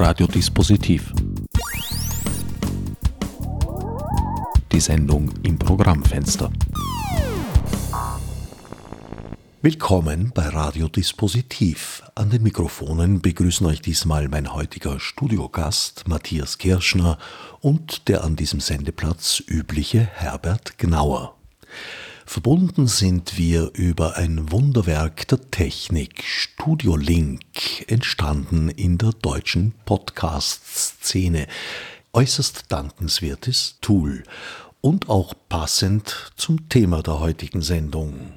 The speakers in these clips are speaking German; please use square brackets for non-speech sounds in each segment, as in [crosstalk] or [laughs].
Radiodispositiv. Die Sendung im Programmfenster. Willkommen bei Radiodispositiv. An den Mikrofonen begrüßen euch diesmal mein heutiger Studiogast Matthias Kirschner und der an diesem Sendeplatz übliche Herbert Gnauer. Verbunden sind wir über ein Wunderwerk der Technik, Studio Link, entstanden in der deutschen Podcast-Szene. Äußerst dankenswertes Tool und auch passend zum Thema der heutigen Sendung.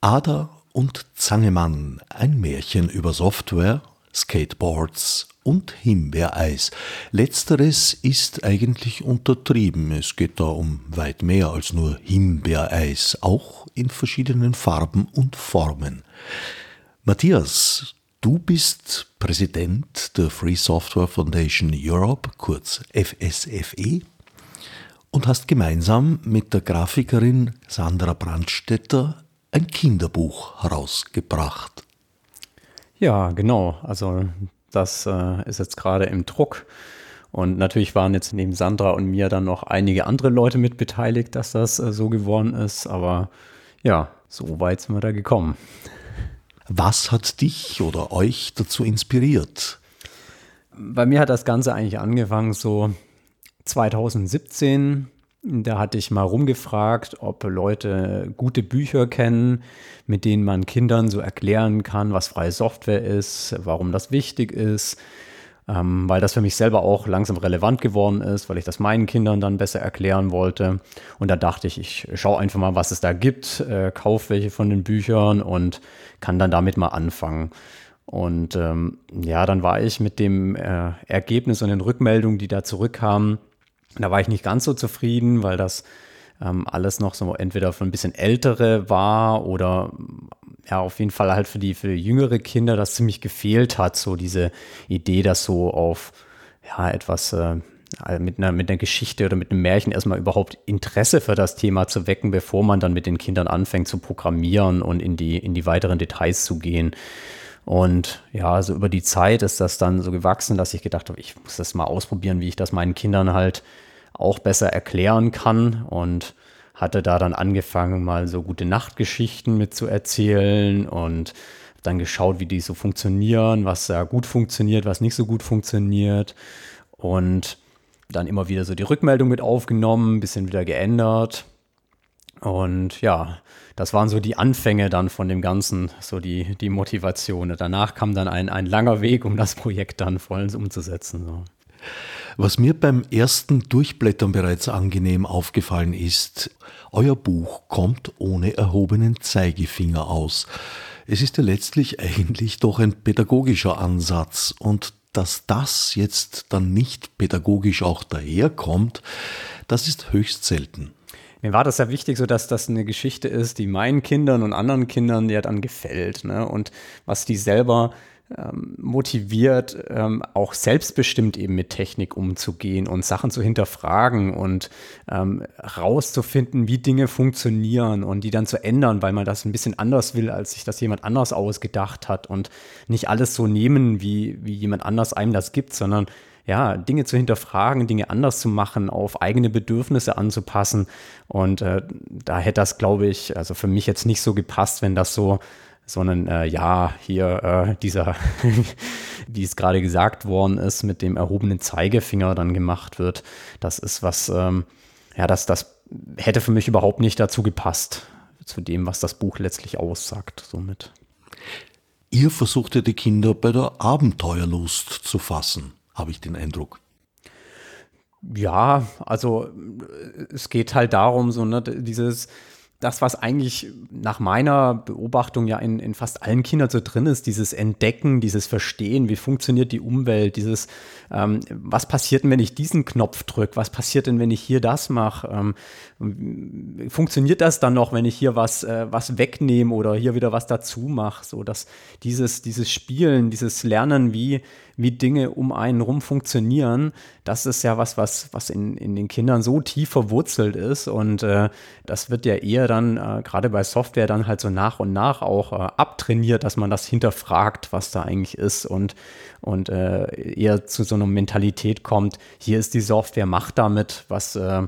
Ada und Zangemann, ein Märchen über Software, Skateboards und Himbeereis. Letzteres ist eigentlich untertrieben. Es geht da um weit mehr als nur Himbeereis, auch in verschiedenen Farben und Formen. Matthias, du bist Präsident der Free Software Foundation Europe, kurz FSFE, und hast gemeinsam mit der Grafikerin Sandra Brandstetter ein Kinderbuch herausgebracht. Ja, genau. Also das äh, ist jetzt gerade im Druck. Und natürlich waren jetzt neben Sandra und mir dann noch einige andere Leute mit beteiligt, dass das äh, so geworden ist. Aber ja, so weit sind wir da gekommen. Was hat dich oder euch dazu inspiriert? Bei mir hat das Ganze eigentlich angefangen so 2017 da hatte ich mal rumgefragt, ob Leute gute Bücher kennen, mit denen man Kindern so erklären kann, was freie Software ist, warum das wichtig ist, ähm, weil das für mich selber auch langsam relevant geworden ist, weil ich das meinen Kindern dann besser erklären wollte. Und da dachte ich, ich schaue einfach mal, was es da gibt, äh, kaufe welche von den Büchern und kann dann damit mal anfangen. Und ähm, ja, dann war ich mit dem äh, Ergebnis und den Rückmeldungen, die da zurückkamen, da war ich nicht ganz so zufrieden, weil das ähm, alles noch so entweder für ein bisschen ältere war oder ja, auf jeden Fall halt für die, für jüngere Kinder das ziemlich gefehlt hat, so diese Idee, dass so auf ja, etwas äh, mit, einer, mit einer Geschichte oder mit einem Märchen erstmal überhaupt Interesse für das Thema zu wecken, bevor man dann mit den Kindern anfängt zu programmieren und in die, in die weiteren Details zu gehen. Und ja, so über die Zeit ist das dann so gewachsen, dass ich gedacht habe, ich muss das mal ausprobieren, wie ich das meinen Kindern halt auch besser erklären kann und hatte da dann angefangen, mal so gute Nachtgeschichten mitzuerzählen und dann geschaut, wie die so funktionieren, was da gut funktioniert, was nicht so gut funktioniert und dann immer wieder so die Rückmeldung mit aufgenommen, bisschen wieder geändert und ja, das waren so die Anfänge dann von dem Ganzen, so die, die Motivation. Danach kam dann ein, ein langer Weg, um das Projekt dann vollends umzusetzen. So. Was mir beim ersten Durchblättern bereits angenehm aufgefallen ist, euer Buch kommt ohne erhobenen Zeigefinger aus. Es ist ja letztlich [laughs] eigentlich doch ein pädagogischer Ansatz und dass das jetzt dann nicht pädagogisch auch daherkommt, das ist höchst selten mir war das ja wichtig, so dass das eine Geschichte ist, die meinen Kindern und anderen Kindern ja dann gefällt. Ne? Und was die selber ähm, motiviert, ähm, auch selbstbestimmt eben mit Technik umzugehen und Sachen zu hinterfragen und ähm, rauszufinden, wie Dinge funktionieren und die dann zu ändern, weil man das ein bisschen anders will, als sich das jemand anders ausgedacht hat und nicht alles so nehmen, wie, wie jemand anders einem das gibt, sondern ja, Dinge zu hinterfragen, Dinge anders zu machen, auf eigene Bedürfnisse anzupassen. Und äh, da hätte das, glaube ich, also für mich jetzt nicht so gepasst, wenn das so sondern äh, ja, hier äh, dieser, [laughs] wie es gerade gesagt worden ist, mit dem erhobenen Zeigefinger dann gemacht wird. Das ist was, ähm, ja, das, das hätte für mich überhaupt nicht dazu gepasst, zu dem, was das Buch letztlich aussagt, somit. Ihr versucht die Kinder bei der Abenteuerlust zu fassen habe ich den Eindruck. Ja, also es geht halt darum, so, ne, dieses, das, was eigentlich nach meiner Beobachtung ja in, in fast allen Kindern so drin ist, dieses Entdecken, dieses Verstehen, wie funktioniert die Umwelt, dieses, ähm, was passiert denn, wenn ich diesen Knopf drücke, was passiert denn, wenn ich hier das mache, ähm, funktioniert das dann noch, wenn ich hier was, äh, was wegnehme oder hier wieder was dazu mache, so dass dieses, dieses Spielen, dieses Lernen, wie, wie Dinge um einen rum funktionieren, das ist ja was, was, was in, in den Kindern so tief verwurzelt ist und äh, das wird ja eher dann äh, gerade bei Software dann halt so nach und nach auch äh, abtrainiert, dass man das hinterfragt, was da eigentlich ist und, und äh, eher zu so einer Mentalität kommt, hier ist die Software, mach damit, was, äh,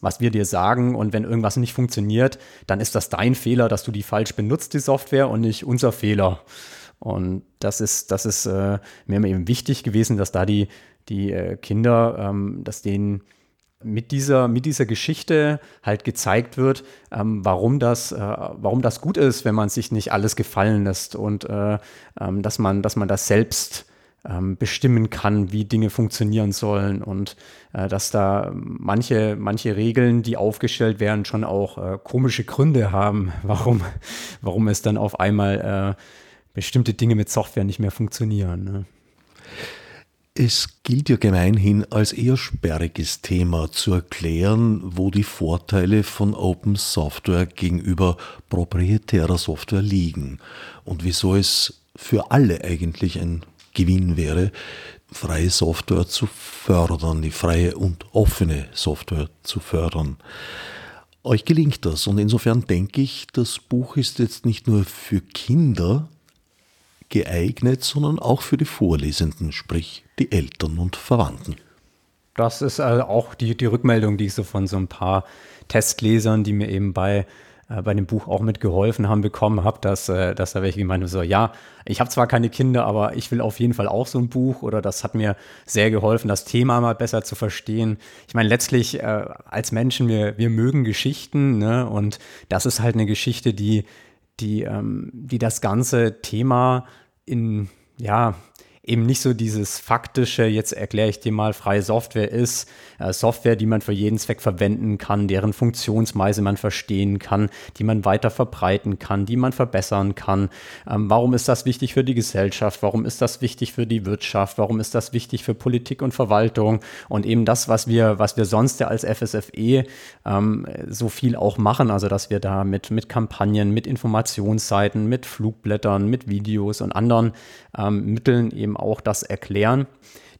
was wir dir sagen und wenn irgendwas nicht funktioniert, dann ist das dein Fehler, dass du die falsch benutzt, die Software und nicht unser Fehler. Und das ist, das ist äh, mir eben wichtig gewesen, dass da die, die äh, Kinder, ähm, dass denen mit dieser, mit dieser Geschichte halt gezeigt wird, ähm, warum, das, äh, warum das gut ist, wenn man sich nicht alles gefallen lässt und äh, ähm, dass, man, dass man das selbst ähm, bestimmen kann, wie Dinge funktionieren sollen und äh, dass da manche, manche Regeln, die aufgestellt werden, schon auch äh, komische Gründe haben, [laughs] warum, warum es dann auf einmal äh, bestimmte Dinge mit Software nicht mehr funktionieren. Ne? Es gilt ja gemeinhin als eher sperriges Thema zu erklären, wo die Vorteile von Open Software gegenüber proprietärer Software liegen und wieso es für alle eigentlich ein Gewinn wäre, freie Software zu fördern, die freie und offene Software zu fördern. Euch gelingt das und insofern denke ich, das Buch ist jetzt nicht nur für Kinder geeignet, sondern auch für die Vorlesenden, sprich die Eltern und Verwandten. Das ist also auch die, die Rückmeldung, die ich so von so ein paar Testlesern, die mir eben bei, äh, bei dem Buch auch mitgeholfen haben, bekommen habe, dass, äh, dass da welche gemeint haben, so, ja, ich habe zwar keine Kinder, aber ich will auf jeden Fall auch so ein Buch oder das hat mir sehr geholfen, das Thema mal besser zu verstehen. Ich meine, letztlich äh, als Menschen, wir, wir mögen Geschichten ne? und das ist halt eine Geschichte, die, die, ähm, die das ganze Thema in, ja, eben nicht so dieses faktische, jetzt erkläre ich dir mal, freie Software ist, Software, die man für jeden Zweck verwenden kann, deren Funktionsweise man verstehen kann, die man weiter verbreiten kann, die man verbessern kann. Ähm, warum ist das wichtig für die Gesellschaft? Warum ist das wichtig für die Wirtschaft? Warum ist das wichtig für Politik und Verwaltung? Und eben das, was wir, was wir sonst ja als FSFE ähm, so viel auch machen, also dass wir da mit, mit Kampagnen, mit Informationsseiten, mit Flugblättern, mit Videos und anderen ähm, Mitteln eben auch das erklären.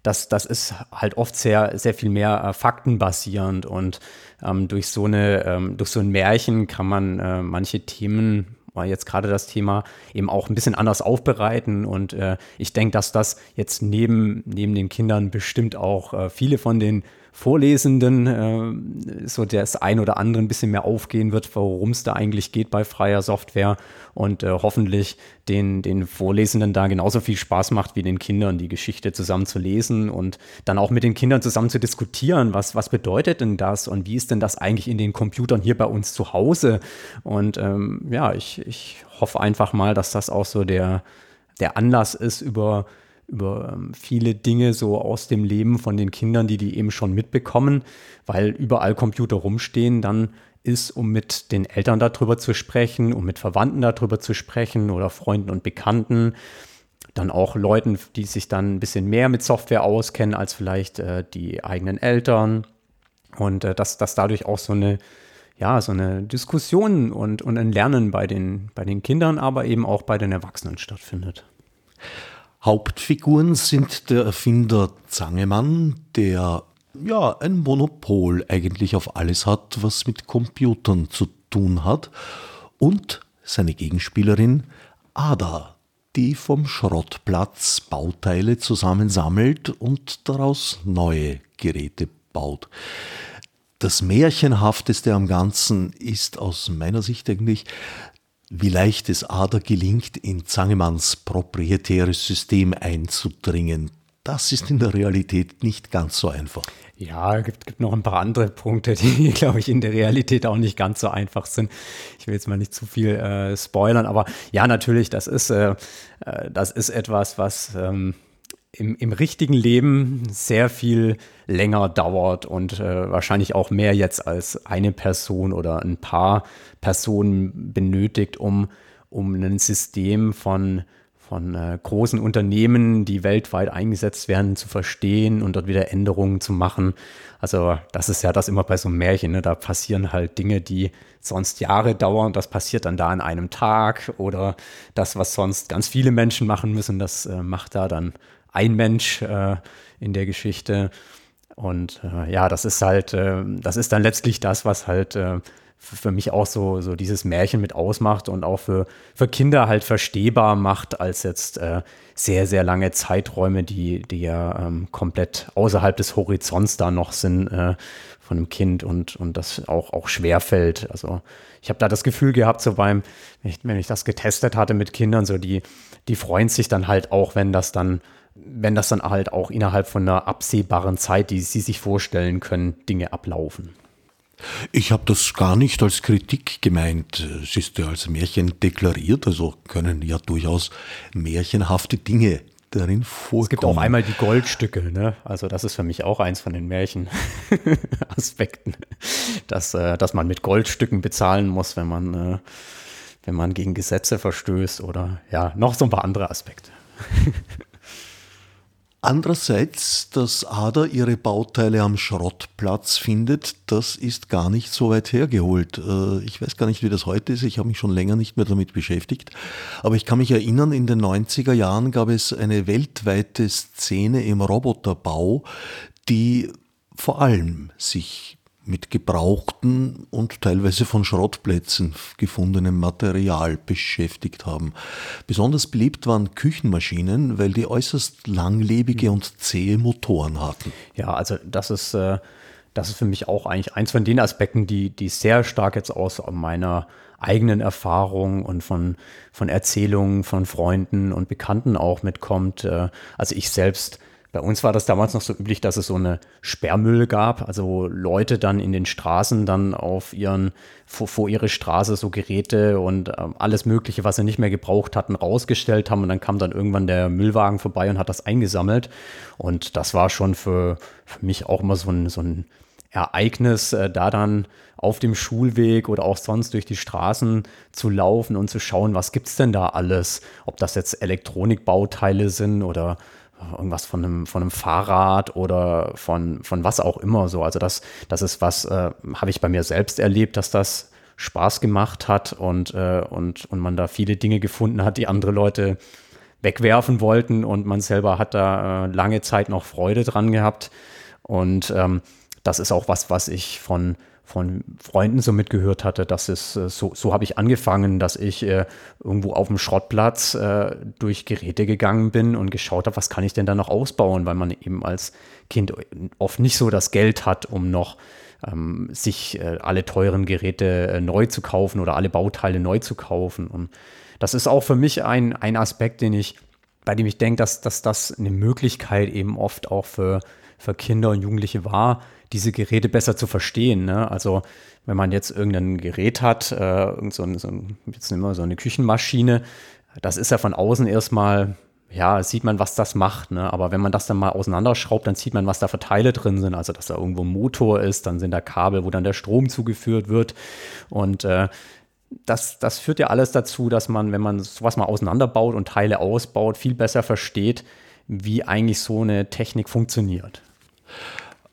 Das, das ist halt oft sehr, sehr viel mehr äh, faktenbasierend und ähm, durch, so eine, ähm, durch so ein Märchen kann man äh, manche Themen jetzt gerade das Thema eben auch ein bisschen anders aufbereiten. Und äh, ich denke, dass das jetzt neben, neben den Kindern bestimmt auch äh, viele von den Vorlesenden äh, so das ein oder andere ein bisschen mehr aufgehen wird, worum es da eigentlich geht bei freier Software und äh, hoffentlich den, den Vorlesenden da genauso viel Spaß macht wie den Kindern, die Geschichte zusammen zu lesen und dann auch mit den Kindern zusammen zu diskutieren, was, was bedeutet denn das und wie ist denn das eigentlich in den Computern hier bei uns zu Hause? Und ähm, ja, ich, ich hoffe einfach mal, dass das auch so der, der Anlass ist, über über ähm, viele Dinge so aus dem Leben von den Kindern, die die eben schon mitbekommen, weil überall Computer rumstehen, dann ist, um mit den Eltern darüber zu sprechen, um mit Verwandten darüber zu sprechen oder Freunden und Bekannten, dann auch Leuten, die sich dann ein bisschen mehr mit Software auskennen als vielleicht äh, die eigenen Eltern und äh, dass, dass dadurch auch so eine ja, so eine Diskussion und, und ein Lernen bei den, bei den Kindern, aber eben auch bei den Erwachsenen stattfindet. Hauptfiguren sind der Erfinder Zangemann, der ja ein Monopol eigentlich auf alles hat, was mit Computern zu tun hat, und seine Gegenspielerin Ada, die vom Schrottplatz Bauteile zusammensammelt und daraus neue Geräte baut. Das Märchenhafteste am Ganzen ist aus meiner Sicht eigentlich, wie leicht es Ada gelingt, in Zangemanns proprietäres System einzudringen. Das ist in der Realität nicht ganz so einfach. Ja, es gibt, gibt noch ein paar andere Punkte, die, [laughs] glaube ich, in der Realität auch nicht ganz so einfach sind. Ich will jetzt mal nicht zu viel äh, spoilern, aber ja, natürlich, das ist, äh, äh das ist etwas, was ähm, im, im richtigen Leben sehr viel länger dauert und äh, wahrscheinlich auch mehr jetzt als eine Person oder ein paar Personen benötigt, um, um ein System von, von äh, großen Unternehmen, die weltweit eingesetzt werden, zu verstehen und dort wieder Änderungen zu machen. Also das ist ja das immer bei so einem Märchen. Ne? Da passieren halt Dinge, die sonst Jahre dauern. Das passiert dann da an einem Tag oder das, was sonst ganz viele Menschen machen müssen, das äh, macht da dann ein Mensch äh, in der Geschichte. Und äh, ja, das ist halt, äh, das ist dann letztlich das, was halt äh, für mich auch so, so dieses Märchen mit ausmacht und auch für, für Kinder halt verstehbar macht, als jetzt äh, sehr, sehr lange Zeiträume, die, die ja ähm, komplett außerhalb des Horizonts da noch sind äh, von einem Kind und, und das auch, auch schwer fällt. Also ich habe da das Gefühl gehabt, so beim, wenn ich das getestet hatte mit Kindern, so die, die freuen sich dann halt auch, wenn das dann wenn das dann halt auch innerhalb von einer absehbaren Zeit, die sie sich vorstellen können, Dinge ablaufen. Ich habe das gar nicht als Kritik gemeint. Es ist ja als Märchen deklariert, also können ja durchaus märchenhafte Dinge darin vorkommen. Es gibt auch einmal die Goldstücke, ne? Also das ist für mich auch eins von den Märchenaspekten, [laughs] dass, äh, dass man mit Goldstücken bezahlen muss, wenn man, äh, wenn man gegen Gesetze verstößt oder ja, noch so ein paar andere Aspekte. [laughs] Andererseits, dass Ada ihre Bauteile am Schrottplatz findet, das ist gar nicht so weit hergeholt. Äh, ich weiß gar nicht, wie das heute ist. Ich habe mich schon länger nicht mehr damit beschäftigt. Aber ich kann mich erinnern, in den 90er Jahren gab es eine weltweite Szene im Roboterbau, die vor allem sich mit gebrauchten und teilweise von Schrottplätzen gefundenem Material beschäftigt haben. Besonders beliebt waren Küchenmaschinen, weil die äußerst langlebige und zähe Motoren hatten. Ja, also das ist, äh, das ist für mich auch eigentlich eins von den Aspekten, die, die sehr stark jetzt aus meiner eigenen Erfahrung und von, von Erzählungen von Freunden und Bekannten auch mitkommt. Äh, also ich selbst bei uns war das damals noch so üblich, dass es so eine Sperrmüll gab, also Leute dann in den Straßen dann auf ihren, vor, vor ihre Straße so Geräte und äh, alles Mögliche, was sie nicht mehr gebraucht hatten, rausgestellt haben. Und dann kam dann irgendwann der Müllwagen vorbei und hat das eingesammelt. Und das war schon für, für mich auch immer so ein, so ein Ereignis, äh, da dann auf dem Schulweg oder auch sonst durch die Straßen zu laufen und zu schauen, was gibt's denn da alles, ob das jetzt Elektronikbauteile sind oder irgendwas von einem, von einem Fahrrad oder von, von was auch immer so. Also das, das ist was, äh, habe ich bei mir selbst erlebt, dass das Spaß gemacht hat und, äh, und, und man da viele Dinge gefunden hat, die andere Leute wegwerfen wollten und man selber hat da äh, lange Zeit noch Freude dran gehabt. Und ähm, das ist auch was, was ich von, von Freunden so mitgehört hatte, dass es äh, so, so habe ich angefangen, dass ich äh, irgendwo auf dem Schrottplatz äh, durch Geräte gegangen bin und geschaut habe, was kann ich denn da noch ausbauen, weil man eben als Kind oft nicht so das Geld hat, um noch ähm, sich äh, alle teuren Geräte äh, neu zu kaufen oder alle Bauteile neu zu kaufen. Und das ist auch für mich ein, ein Aspekt, den ich, bei dem ich denke, dass, dass das eine Möglichkeit eben oft auch für, für Kinder und Jugendliche war, diese Geräte besser zu verstehen. Ne? Also wenn man jetzt irgendein Gerät hat, äh, so, ein, so ein, jetzt nehmen wir so eine Küchenmaschine, das ist ja von außen erstmal, ja, sieht man, was das macht. Ne? Aber wenn man das dann mal auseinanderschraubt, dann sieht man, was da für Teile drin sind. Also dass da irgendwo ein Motor ist, dann sind da Kabel, wo dann der Strom zugeführt wird. Und äh, das, das führt ja alles dazu, dass man, wenn man sowas mal auseinanderbaut und Teile ausbaut, viel besser versteht, wie eigentlich so eine Technik funktioniert.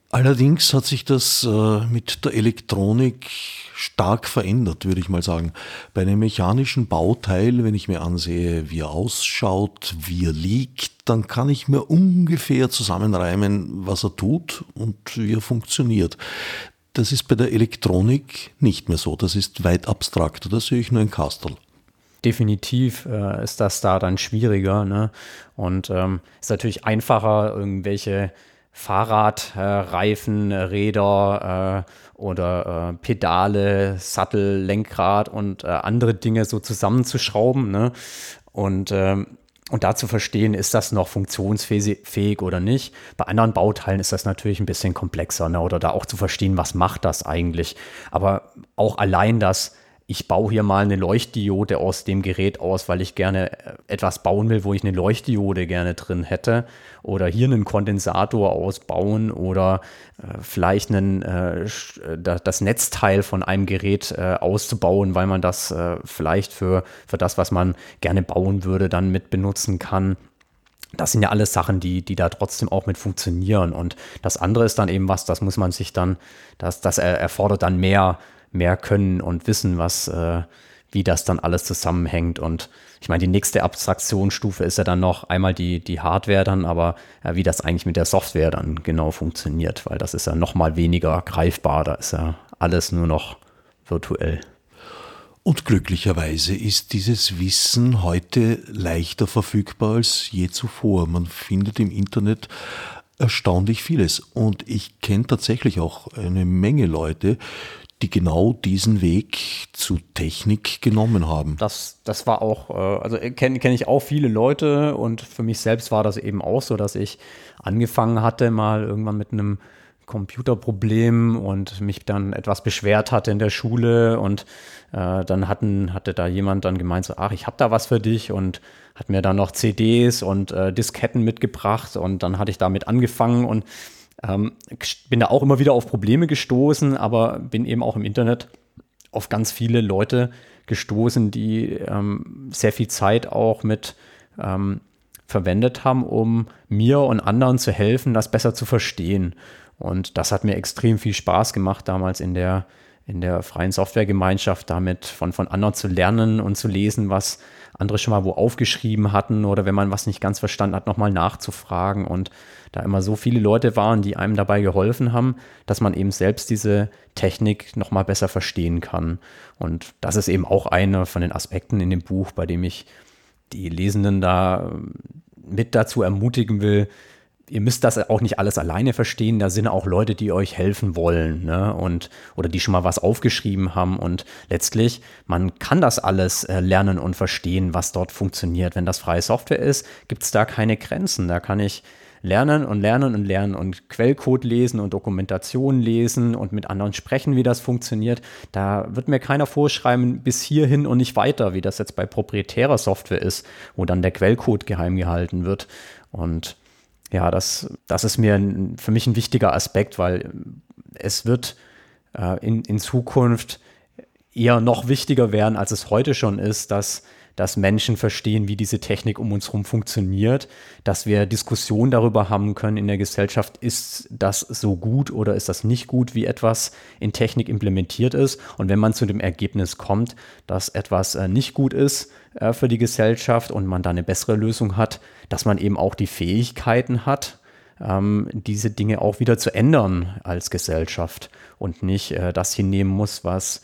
Allerdings hat sich das äh, mit der Elektronik stark verändert, würde ich mal sagen. Bei einem mechanischen Bauteil, wenn ich mir ansehe, wie er ausschaut, wie er liegt, dann kann ich mir ungefähr zusammenreimen, was er tut und wie er funktioniert. Das ist bei der Elektronik nicht mehr so. Das ist weit abstrakter. Da sehe ich nur ein Kastel. Definitiv äh, ist das da dann schwieriger. Ne? Und ähm, ist natürlich einfacher, irgendwelche Fahrradreifen, äh, Räder äh, oder äh, Pedale, Sattel, Lenkrad und äh, andere Dinge so zusammenzuschrauben. Ne? Und, ähm, und da zu verstehen, ist das noch funktionsfähig oder nicht. Bei anderen Bauteilen ist das natürlich ein bisschen komplexer. Ne? Oder da auch zu verstehen, was macht das eigentlich. Aber auch allein das ich baue hier mal eine Leuchtdiode aus dem Gerät aus, weil ich gerne äh, etwas bauen will, wo ich eine Leuchtdiode gerne drin hätte. Oder hier einen Kondensator ausbauen oder äh, vielleicht einen, äh, äh das Netzteil von einem Gerät äh, auszubauen, weil man das äh, vielleicht für, für das, was man gerne bauen würde, dann mit benutzen kann. Das sind ja alles Sachen, die, die da trotzdem auch mit funktionieren. Und das andere ist dann eben was, das muss man sich dann, das, das erfordert dann mehr mehr können und wissen, was, äh, wie das dann alles zusammenhängt. Und ich meine, die nächste Abstraktionsstufe ist ja dann noch einmal die, die Hardware dann, aber äh, wie das eigentlich mit der Software dann genau funktioniert, weil das ist ja noch mal weniger greifbar. Da ist ja alles nur noch virtuell. Und glücklicherweise ist dieses Wissen heute leichter verfügbar als je zuvor. Man findet im Internet erstaunlich vieles. Und ich kenne tatsächlich auch eine Menge Leute, die genau diesen Weg zu Technik genommen haben. Das, das war auch, äh, also kenne kenn ich auch viele Leute und für mich selbst war das eben auch so, dass ich angefangen hatte, mal irgendwann mit einem Computerproblem und mich dann etwas beschwert hatte in der Schule und äh, dann hatten, hatte da jemand dann gemeint, so, ach, ich habe da was für dich und hat mir dann noch CDs und äh, Disketten mitgebracht und dann hatte ich damit angefangen und ähm, bin da auch immer wieder auf Probleme gestoßen, aber bin eben auch im Internet auf ganz viele Leute gestoßen, die ähm, sehr viel Zeit auch mit ähm, verwendet haben, um mir und anderen zu helfen, das besser zu verstehen. Und das hat mir extrem viel Spaß gemacht, damals in der, in der freien Softwaregemeinschaft, damit von, von anderen zu lernen und zu lesen, was andere schon mal wo aufgeschrieben hatten oder wenn man was nicht ganz verstanden hat, nochmal nachzufragen und da immer so viele Leute waren, die einem dabei geholfen haben, dass man eben selbst diese Technik nochmal besser verstehen kann. Und das ist eben auch einer von den Aspekten in dem Buch, bei dem ich die Lesenden da ähm, mit dazu ermutigen will, ihr müsst das auch nicht alles alleine verstehen. Da sind auch Leute, die euch helfen wollen, ne? Und oder die schon mal was aufgeschrieben haben. Und letztlich, man kann das alles äh, lernen und verstehen, was dort funktioniert. Wenn das freie Software ist, gibt es da keine Grenzen. Da kann ich lernen und lernen und lernen und Quellcode lesen und Dokumentation lesen und mit anderen sprechen, wie das funktioniert. Da wird mir keiner vorschreiben, bis hierhin und nicht weiter, wie das jetzt bei proprietärer Software ist, wo dann der Quellcode geheim gehalten wird. Und ja, das, das ist mir ein, für mich ein wichtiger Aspekt, weil es wird äh, in, in Zukunft eher noch wichtiger werden, als es heute schon ist, dass dass Menschen verstehen, wie diese Technik um uns herum funktioniert, dass wir Diskussionen darüber haben können in der Gesellschaft, ist das so gut oder ist das nicht gut, wie etwas in Technik implementiert ist. Und wenn man zu dem Ergebnis kommt, dass etwas äh, nicht gut ist äh, für die Gesellschaft und man da eine bessere Lösung hat, dass man eben auch die Fähigkeiten hat, ähm, diese Dinge auch wieder zu ändern als Gesellschaft und nicht äh, das hinnehmen muss, was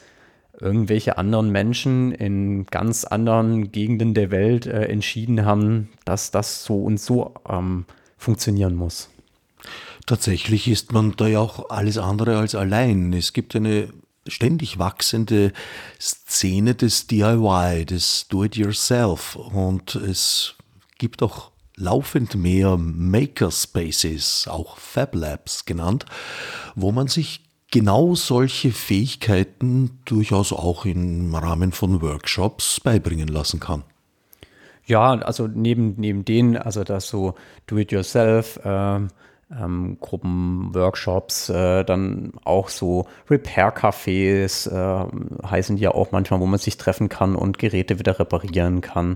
irgendwelche anderen Menschen in ganz anderen Gegenden der Welt äh, entschieden haben, dass das so und so ähm, funktionieren muss. Tatsächlich ist man da ja auch alles andere als allein. Es gibt eine ständig wachsende Szene des DIY, des Do-it-yourself und es gibt auch laufend mehr Makerspaces, auch Fab Labs genannt, wo man sich genau solche Fähigkeiten durchaus auch im Rahmen von Workshops beibringen lassen kann. Ja, also neben, neben denen, also das so Do-it-yourself, ähm, ähm, Gruppen, Workshops, äh, dann auch so Repair-Cafés äh, heißen die ja auch manchmal, wo man sich treffen kann und Geräte wieder reparieren kann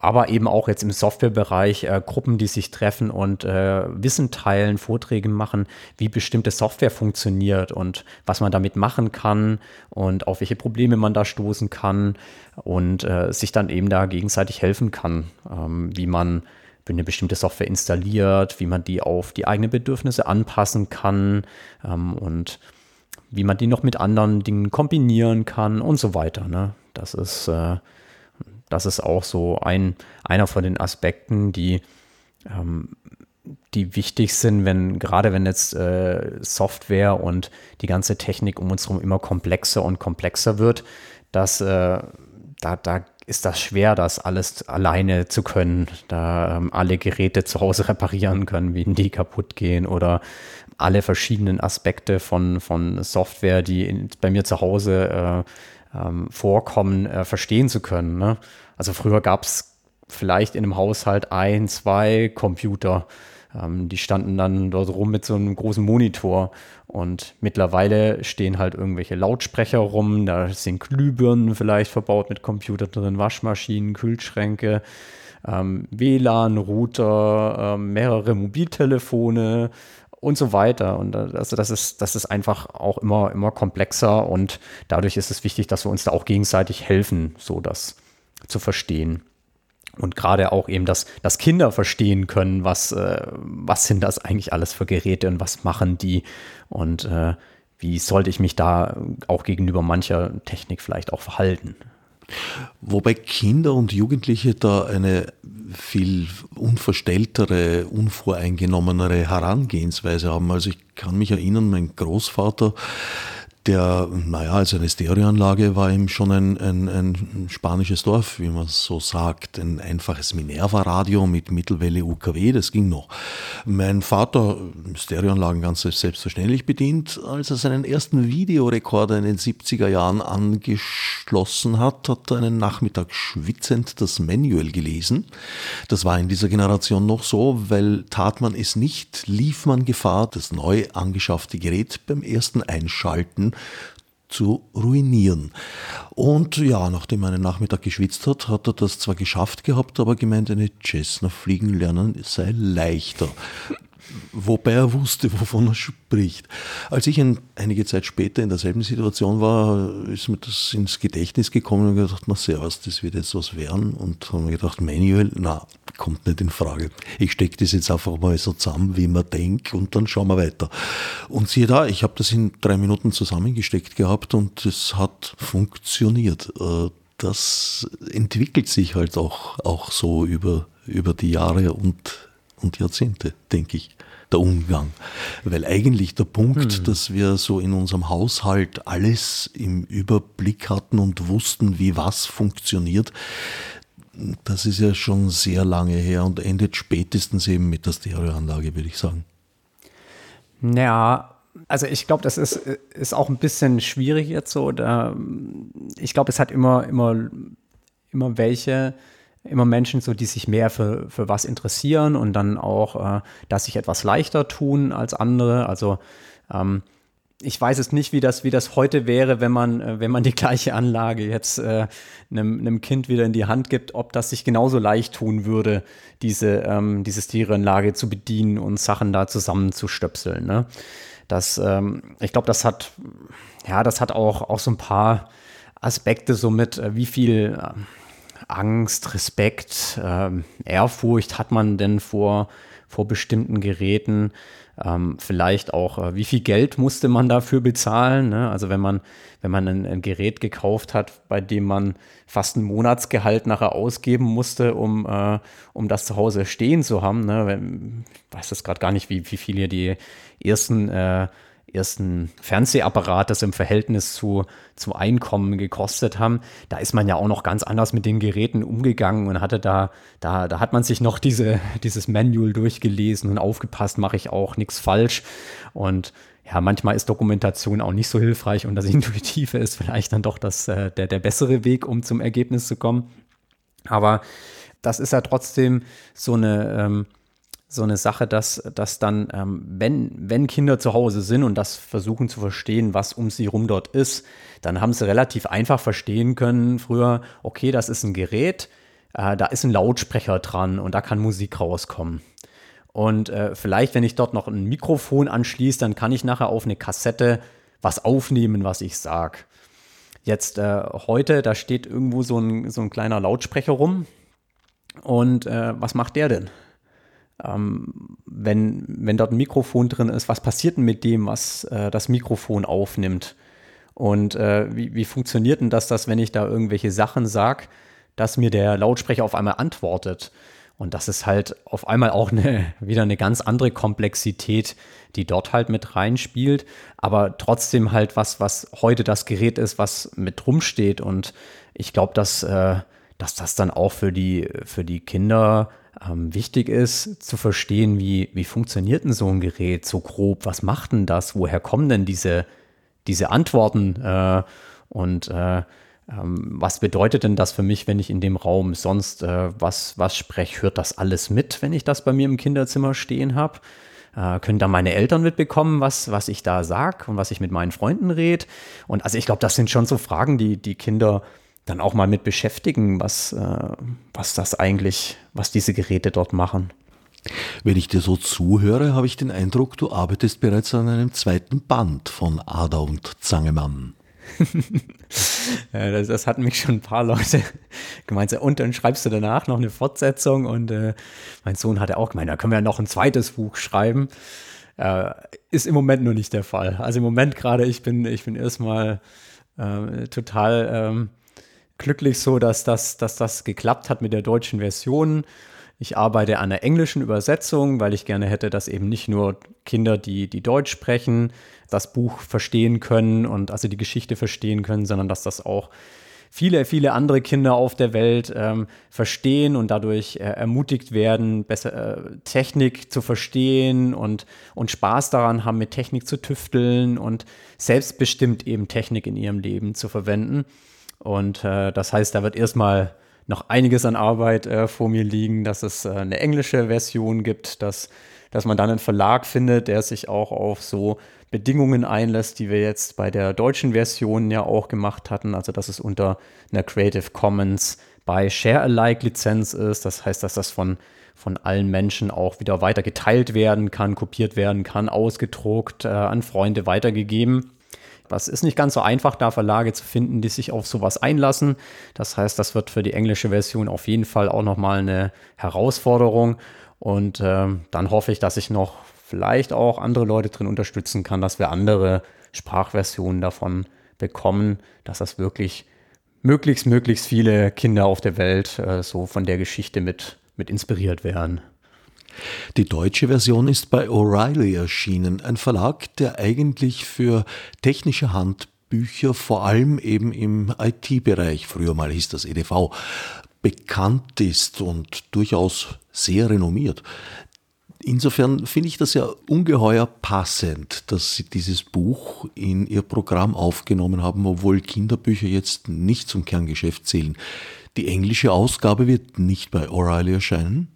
aber eben auch jetzt im Softwarebereich äh, Gruppen, die sich treffen und äh, Wissen teilen, Vorträge machen, wie bestimmte Software funktioniert und was man damit machen kann und auf welche Probleme man da stoßen kann und äh, sich dann eben da gegenseitig helfen kann, ähm, wie man eine bestimmte Software installiert, wie man die auf die eigenen Bedürfnisse anpassen kann ähm, und wie man die noch mit anderen Dingen kombinieren kann und so weiter. Ne? Das ist äh, das ist auch so ein, einer von den Aspekten, die, ähm, die wichtig sind, wenn, gerade wenn jetzt äh, Software und die ganze Technik um uns herum immer komplexer und komplexer wird, dass äh, da, da ist das schwer, das alles alleine zu können, da ähm, alle Geräte zu Hause [laughs] reparieren können, wenn die kaputt gehen oder alle verschiedenen Aspekte von, von Software, die in, bei mir zu Hause äh, ähm, vorkommen, äh, verstehen zu können. Ne? Also früher gab es vielleicht in einem Haushalt ein, zwei Computer. Ähm, die standen dann dort rum mit so einem großen Monitor. Und mittlerweile stehen halt irgendwelche Lautsprecher rum, da sind Glühbirnen vielleicht verbaut mit Computern drin, Waschmaschinen, Kühlschränke. Ähm, WLAN, Router, ähm, mehrere Mobiltelefone, und so weiter. Und äh, also das ist, das ist einfach auch immer, immer komplexer und dadurch ist es wichtig, dass wir uns da auch gegenseitig helfen, so das zu verstehen. Und gerade auch eben, dass, dass Kinder verstehen können, was, äh, was sind das eigentlich alles für Geräte und was machen die. Und äh, wie sollte ich mich da auch gegenüber mancher Technik vielleicht auch verhalten. Wobei Kinder und Jugendliche da eine viel unverstelltere, unvoreingenommenere Herangehensweise haben. Also ich kann mich erinnern, mein Großvater, der, naja, also eine Stereoanlage war ihm schon ein, ein, ein spanisches Dorf, wie man so sagt. Ein einfaches Minerva-Radio mit Mittelwelle UKW, das ging noch. Mein Vater, Stereoanlagen ganz selbstverständlich bedient, als er seinen ersten Videorekorder in den 70er Jahren angeschlossen hat, hat er einen Nachmittag schwitzend das Manual gelesen. Das war in dieser Generation noch so, weil tat man es nicht, lief man Gefahr, das neu angeschaffte Gerät beim ersten Einschalten zu ruinieren. Und ja, nachdem er einen Nachmittag geschwitzt hat, hat er das zwar geschafft gehabt, aber gemeint, eine Cessna fliegen lernen sei leichter. Wobei er wusste, wovon er spricht. Als ich ein, einige Zeit später in derselben Situation war, ist mir das ins Gedächtnis gekommen und gedacht, na servus, das wird jetzt was werden. Und haben mir gedacht, Manuel, na, kommt nicht in Frage. Ich stecke das jetzt einfach mal so zusammen, wie man denkt, und dann schauen wir weiter. Und siehe da, ich habe das in drei Minuten zusammengesteckt gehabt und es hat funktioniert. Äh, das entwickelt sich halt auch, auch so über, über die Jahre und, und Jahrzehnte, denke ich der Umgang. Weil eigentlich der Punkt, hm. dass wir so in unserem Haushalt alles im Überblick hatten und wussten, wie was funktioniert, das ist ja schon sehr lange her und endet spätestens eben mit der Stereoanlage, würde ich sagen. Ja, also ich glaube, das ist, ist auch ein bisschen schwierig jetzt so. Da, ich glaube, es hat immer, immer, immer welche, immer Menschen so, die sich mehr für, für was interessieren und dann auch, äh, dass sich etwas leichter tun als andere. Also ähm, ich weiß es nicht, wie das, wie das heute wäre, wenn man, äh, wenn man die gleiche Anlage jetzt äh, einem, einem Kind wieder in die Hand gibt, ob das sich genauso leicht tun würde, diese, ähm, diese Stereoanlage zu bedienen und Sachen da zusammenzustöpseln. Ne? Das, ähm, ich glaube, das hat, ja, das hat auch, auch so ein paar Aspekte, so mit, äh, wie viel Angst, Respekt, äh, Ehrfurcht hat man denn vor, vor bestimmten Geräten? Ähm, vielleicht auch, äh, wie viel Geld musste man dafür bezahlen? Ne? Also wenn man, wenn man ein, ein, Gerät gekauft hat, bei dem man fast ein Monatsgehalt nachher ausgeben musste, um, äh, um das zu Hause stehen zu haben. Ne? Ich weiß das gerade gar nicht, wie, wie viel hier die ersten äh, ersten Fernsehapparat das im Verhältnis zu, zu Einkommen gekostet haben, da ist man ja auch noch ganz anders mit den Geräten umgegangen und hatte da, da, da hat man sich noch diese, dieses Manual durchgelesen und aufgepasst, mache ich auch nichts falsch. Und ja, manchmal ist Dokumentation auch nicht so hilfreich und das [laughs] Intuitive ist vielleicht dann doch das, äh, der, der bessere Weg, um zum Ergebnis zu kommen. Aber das ist ja trotzdem so eine, ähm, so eine Sache, dass, dass dann, ähm, wenn, wenn Kinder zu Hause sind und das versuchen zu verstehen, was um sie rum dort ist, dann haben sie relativ einfach verstehen können früher, okay, das ist ein Gerät, äh, da ist ein Lautsprecher dran und da kann Musik rauskommen. Und äh, vielleicht, wenn ich dort noch ein Mikrofon anschließe, dann kann ich nachher auf eine Kassette was aufnehmen, was ich sage. Jetzt äh, heute, da steht irgendwo so ein, so ein kleiner Lautsprecher rum. Und äh, was macht der denn? Ähm, wenn, wenn dort ein Mikrofon drin ist, was passiert denn mit dem, was äh, das Mikrofon aufnimmt? Und äh, wie, wie funktioniert denn das, dass wenn ich da irgendwelche Sachen sage, dass mir der Lautsprecher auf einmal antwortet? Und das ist halt auf einmal auch eine, [laughs] wieder eine ganz andere Komplexität, die dort halt mit reinspielt, aber trotzdem halt was, was heute das Gerät ist, was mit rumsteht. Und ich glaube, dass, äh, dass das dann auch für die, für die Kinder ähm, wichtig ist zu verstehen, wie, wie funktioniert denn so ein Gerät so grob, was macht denn das, woher kommen denn diese, diese Antworten äh, und äh, ähm, was bedeutet denn das für mich, wenn ich in dem Raum sonst äh, was, was spreche? Hört das alles mit, wenn ich das bei mir im Kinderzimmer stehen habe? Äh, können da meine Eltern mitbekommen, was, was ich da sage und was ich mit meinen Freunden rede? Und also ich glaube, das sind schon so Fragen, die die Kinder dann auch mal mit beschäftigen, was, äh, was das eigentlich, was diese Geräte dort machen. Wenn ich dir so zuhöre, habe ich den Eindruck, du arbeitest bereits an einem zweiten Band von Ada und Zangemann. [laughs] ja, das, das, hatten mich schon ein paar Leute [laughs] gemeint. Und dann schreibst du danach noch eine Fortsetzung. Und äh, mein Sohn hatte auch gemeint, da können wir ja noch ein zweites Buch schreiben. Äh, ist im Moment nur nicht der Fall. Also im Moment gerade, ich bin, ich bin erstmal äh, total ähm, glücklich so, dass das, dass das geklappt hat mit der deutschen Version. Ich arbeite an der englischen Übersetzung, weil ich gerne hätte, dass eben nicht nur Kinder, die, die Deutsch sprechen, das Buch verstehen können und also die Geschichte verstehen können, sondern dass das auch viele, viele andere Kinder auf der Welt ähm, verstehen und dadurch äh, ermutigt werden, besser äh, Technik zu verstehen und, und Spaß daran haben, mit Technik zu tüfteln und selbstbestimmt eben Technik in ihrem Leben zu verwenden. Und äh, das heißt, da wird erstmal noch einiges an Arbeit äh, vor mir liegen, dass es äh, eine englische Version gibt, dass, dass man dann einen Verlag findet, der sich auch auf so Bedingungen einlässt, die wir jetzt bei der deutschen Version ja auch gemacht hatten. Also, dass es unter einer Creative Commons bei Share-alike-Lizenz ist. Das heißt, dass das von, von allen Menschen auch wieder weiter geteilt werden kann, kopiert werden kann, ausgedruckt, äh, an Freunde weitergegeben. Das ist nicht ganz so einfach, da Verlage zu finden, die sich auf sowas einlassen. Das heißt, das wird für die englische Version auf jeden Fall auch nochmal eine Herausforderung. Und äh, dann hoffe ich, dass ich noch vielleicht auch andere Leute drin unterstützen kann, dass wir andere Sprachversionen davon bekommen, dass das wirklich möglichst, möglichst viele Kinder auf der Welt äh, so von der Geschichte mit, mit inspiriert werden. Die deutsche Version ist bei O'Reilly erschienen, ein Verlag, der eigentlich für technische Handbücher, vor allem eben im IT-Bereich, früher mal hieß das EDV, bekannt ist und durchaus sehr renommiert. Insofern finde ich das ja ungeheuer passend, dass Sie dieses Buch in Ihr Programm aufgenommen haben, obwohl Kinderbücher jetzt nicht zum Kerngeschäft zählen. Die englische Ausgabe wird nicht bei O'Reilly erscheinen?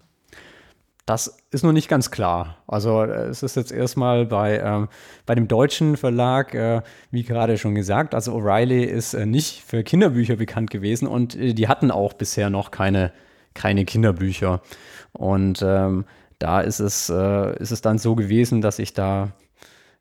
Das ist noch nicht ganz klar. Also äh, es ist jetzt erstmal bei, ähm, bei dem deutschen Verlag, äh, wie gerade schon gesagt, also O'Reilly ist äh, nicht für Kinderbücher bekannt gewesen und äh, die hatten auch bisher noch keine, keine Kinderbücher. Und ähm, da ist es, äh, ist es dann so gewesen, dass ich da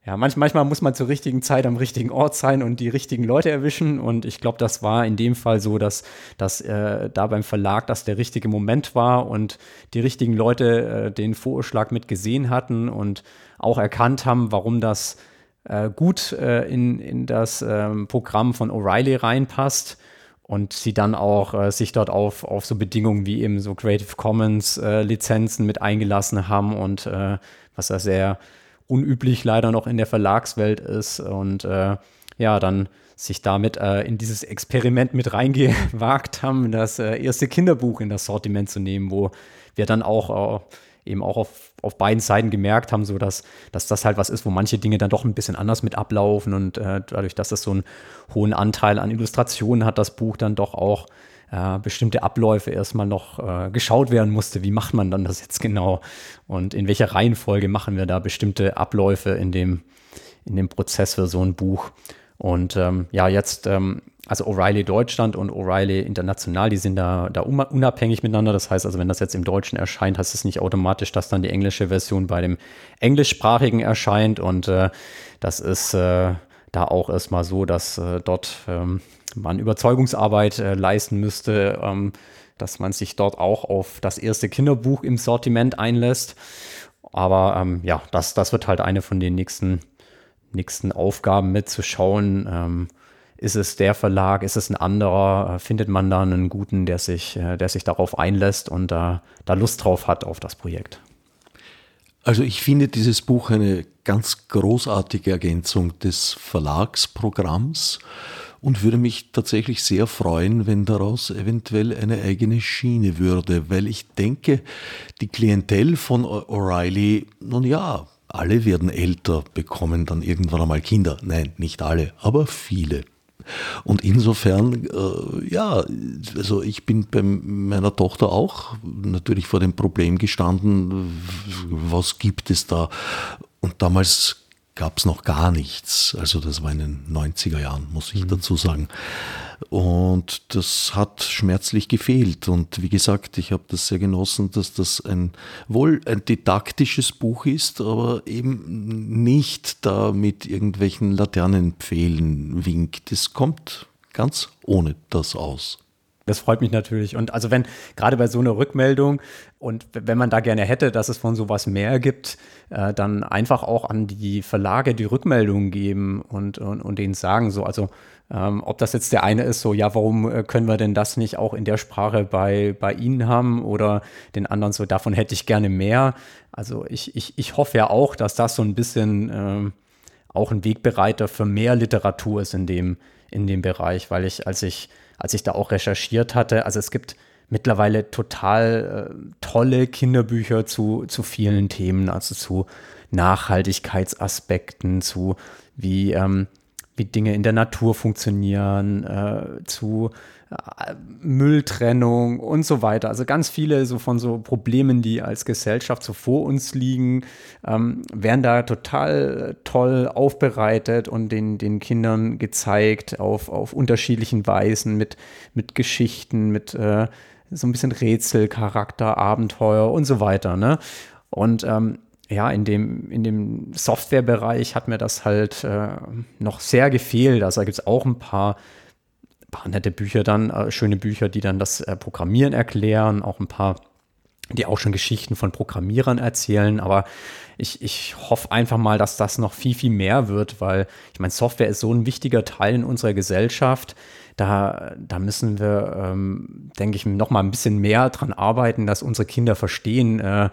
ja, manch, manchmal muss man zur richtigen Zeit am richtigen Ort sein und die richtigen Leute erwischen. Und ich glaube, das war in dem Fall so, dass, dass äh, da beim Verlag das der richtige Moment war und die richtigen Leute äh, den Vorschlag mit gesehen hatten und auch erkannt haben, warum das äh, gut äh, in, in das ähm, Programm von O'Reilly reinpasst und sie dann auch äh, sich dort auf, auf so Bedingungen wie eben so Creative Commons äh, Lizenzen mit eingelassen haben und äh, was da sehr unüblich leider noch in der Verlagswelt ist und äh, ja, dann sich damit äh, in dieses Experiment mit reingewagt haben, das äh, erste Kinderbuch in das Sortiment zu nehmen, wo wir dann auch eben auch auf, auf beiden Seiten gemerkt haben, so dass, dass das halt was ist, wo manche Dinge dann doch ein bisschen anders mit ablaufen und äh, dadurch, dass es so einen hohen Anteil an Illustrationen hat, das Buch dann doch auch äh, bestimmte Abläufe erstmal noch äh, geschaut werden musste. Wie macht man dann das jetzt genau? Und in welcher Reihenfolge machen wir da bestimmte Abläufe in dem, in dem Prozess für so ein Buch? Und ähm, ja, jetzt ähm, also O'Reilly Deutschland und O'Reilly International, die sind da, da unabhängig miteinander. Das heißt also, wenn das jetzt im Deutschen erscheint, heißt es nicht automatisch, dass dann die englische Version bei dem englischsprachigen erscheint. Und äh, das ist äh, da auch erstmal so, dass äh, dort ähm, man Überzeugungsarbeit äh, leisten müsste, ähm, dass man sich dort auch auf das erste Kinderbuch im Sortiment einlässt. Aber ähm, ja, das, das wird halt eine von den nächsten, nächsten Aufgaben mitzuschauen. Ähm, ist es der Verlag? Ist es ein anderer? Findet man da einen guten, der sich, äh, der sich darauf einlässt und da, da Lust drauf hat auf das Projekt? Also ich finde dieses Buch eine ganz großartige Ergänzung des Verlagsprogramms und würde mich tatsächlich sehr freuen, wenn daraus eventuell eine eigene Schiene würde, weil ich denke, die Klientel von O'Reilly, nun ja, alle werden älter, bekommen dann irgendwann einmal Kinder. Nein, nicht alle, aber viele. Und insofern, äh, ja, also ich bin bei meiner Tochter auch natürlich vor dem Problem gestanden, was gibt es da? Und damals gab es noch gar nichts. Also das war in den 90er Jahren, muss ich mhm. dazu sagen. Und das hat schmerzlich gefehlt. Und wie gesagt, ich habe das sehr genossen, dass das ein wohl ein didaktisches Buch ist, aber eben nicht da mit irgendwelchen Laternenpfählen winkt. Es kommt ganz ohne das aus. Das freut mich natürlich. Und also wenn, gerade bei so einer Rückmeldung und wenn man da gerne hätte, dass es von sowas mehr gibt, äh, dann einfach auch an die Verlage die Rückmeldungen geben und, und, und denen sagen, so, also ähm, ob das jetzt der eine ist, so, ja, warum äh, können wir denn das nicht auch in der Sprache bei, bei Ihnen haben oder den anderen so, davon hätte ich gerne mehr. Also ich, ich, ich hoffe ja auch, dass das so ein bisschen ähm, auch ein Wegbereiter für mehr Literatur ist in dem, in dem Bereich, weil ich, als ich, als ich da auch recherchiert hatte, also es gibt mittlerweile total äh, tolle Kinderbücher zu, zu vielen Themen, also zu Nachhaltigkeitsaspekten, zu wie, ähm, wie Dinge in der Natur funktionieren, äh, zu äh, Mülltrennung und so weiter. Also ganz viele so von so Problemen, die als Gesellschaft so vor uns liegen, ähm, werden da total toll aufbereitet und den, den Kindern gezeigt auf, auf unterschiedlichen Weisen mit, mit Geschichten, mit äh, so ein bisschen Rätsel, Charakter, Abenteuer und so weiter. Ne? Und ähm, ja, in dem, in dem Softwarebereich hat mir das halt äh, noch sehr gefehlt. Also da gibt es auch ein paar, paar nette Bücher dann, äh, schöne Bücher, die dann das äh, Programmieren erklären, auch ein paar, die auch schon Geschichten von Programmierern erzählen. Aber ich, ich hoffe einfach mal, dass das noch viel, viel mehr wird, weil ich meine, Software ist so ein wichtiger Teil in unserer Gesellschaft. Da, da müssen wir, ähm, denke ich, noch mal ein bisschen mehr dran arbeiten, dass unsere Kinder verstehen, äh,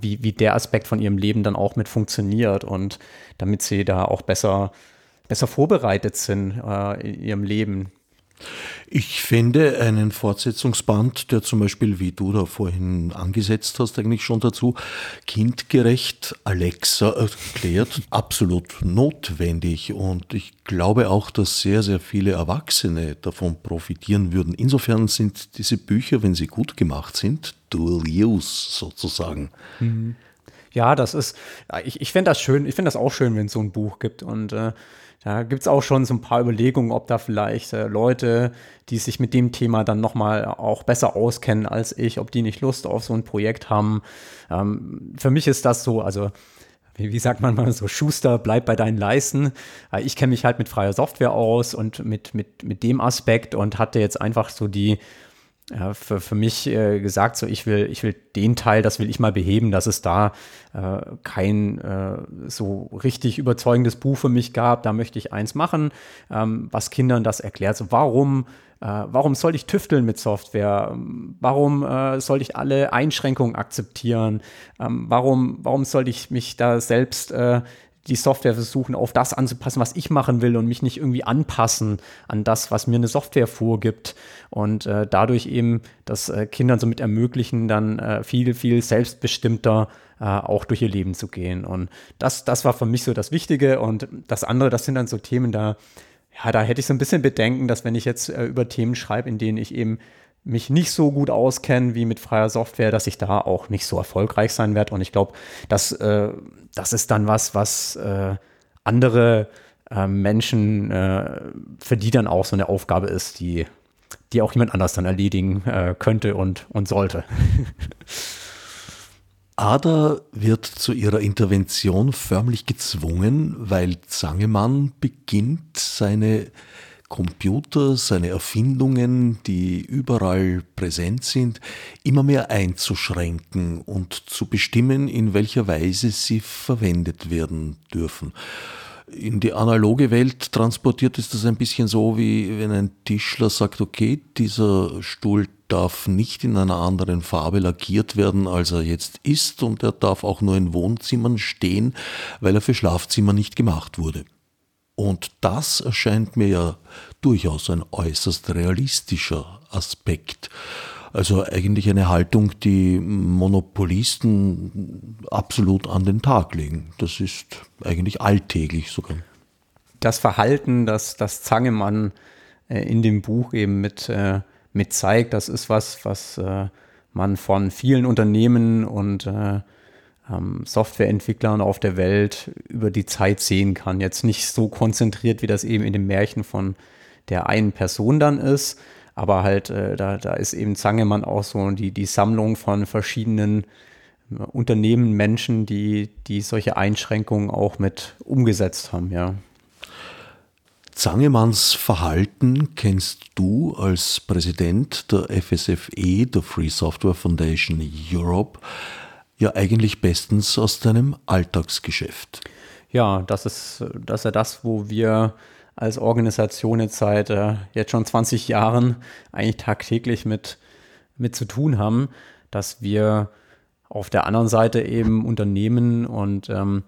wie, wie der Aspekt von ihrem Leben dann auch mit funktioniert und damit sie da auch besser, besser vorbereitet sind äh, in ihrem Leben. Ich finde einen Fortsetzungsband, der zum Beispiel, wie du da vorhin angesetzt hast, eigentlich schon dazu, kindgerecht Alexa erklärt, [laughs] absolut notwendig. Und ich glaube auch, dass sehr, sehr viele Erwachsene davon profitieren würden. Insofern sind diese Bücher, wenn sie gut gemacht sind, dual use sozusagen. Mhm. Ja, das ist, ich, ich fände das schön, ich finde das auch schön, wenn es so ein Buch gibt. Und äh, da gibt es auch schon so ein paar Überlegungen, ob da vielleicht äh, Leute, die sich mit dem Thema dann nochmal auch besser auskennen als ich, ob die nicht Lust auf so ein Projekt haben. Ähm, für mich ist das so, also wie, wie, sagt man mal so, Schuster, bleib bei deinen Leisten. Äh, ich kenne mich halt mit freier Software aus und mit, mit, mit dem Aspekt und hatte jetzt einfach so die, ja, für, für mich äh, gesagt, so ich will, ich will den Teil, das will ich mal beheben, dass es da äh, kein äh, so richtig überzeugendes Buch für mich gab. Da möchte ich eins machen, ähm, was Kindern das erklärt. So, warum, äh, warum soll ich tüfteln mit Software? Warum äh, soll ich alle Einschränkungen akzeptieren? Ähm, warum, warum soll ich mich da selbst äh, die Software versuchen, auf das anzupassen, was ich machen will und mich nicht irgendwie anpassen an das, was mir eine Software vorgibt. Und äh, dadurch eben das äh, Kindern somit ermöglichen, dann äh, viel, viel selbstbestimmter äh, auch durch ihr Leben zu gehen. Und das, das war für mich so das Wichtige. Und das andere, das sind dann so Themen, da, ja, da hätte ich so ein bisschen Bedenken, dass wenn ich jetzt äh, über Themen schreibe, in denen ich eben mich nicht so gut auskenne wie mit freier Software, dass ich da auch nicht so erfolgreich sein werde. Und ich glaube, das, äh, das ist dann was, was äh, andere äh, Menschen, äh, für die dann auch so eine Aufgabe ist, die, die auch jemand anders dann erledigen äh, könnte und, und sollte. [laughs] Ada wird zu ihrer Intervention förmlich gezwungen, weil Zangemann beginnt, seine Computer, seine Erfindungen, die überall präsent sind, immer mehr einzuschränken und zu bestimmen, in welcher Weise sie verwendet werden dürfen. In die analoge Welt transportiert ist das ein bisschen so, wie wenn ein Tischler sagt, okay, dieser Stuhl darf nicht in einer anderen Farbe lackiert werden, als er jetzt ist, und er darf auch nur in Wohnzimmern stehen, weil er für Schlafzimmer nicht gemacht wurde. Und das erscheint mir ja durchaus ein äußerst realistischer Aspekt. Also eigentlich eine Haltung, die Monopolisten absolut an den Tag legen. Das ist eigentlich alltäglich sogar. Das Verhalten, das, das Zangemann äh, in dem Buch eben mit, äh, mit zeigt, das ist was, was äh, man von vielen Unternehmen und ähm, Softwareentwicklern auf der Welt über die Zeit sehen kann. Jetzt nicht so konzentriert, wie das eben in dem Märchen von der einen Person dann ist, aber halt, äh, da, da ist eben Zangemann auch so die, die Sammlung von verschiedenen äh, Unternehmen, Menschen, die, die solche Einschränkungen auch mit umgesetzt haben, ja. Zangemanns Verhalten kennst du als Präsident der FSFE, der Free Software Foundation Europe, ja eigentlich bestens aus deinem Alltagsgeschäft. Ja, das ist, das ist ja das, wo wir als Organisation jetzt seit äh, jetzt schon 20 Jahren eigentlich tagtäglich mit, mit zu tun haben, dass wir auf der anderen Seite eben Unternehmen und ähm,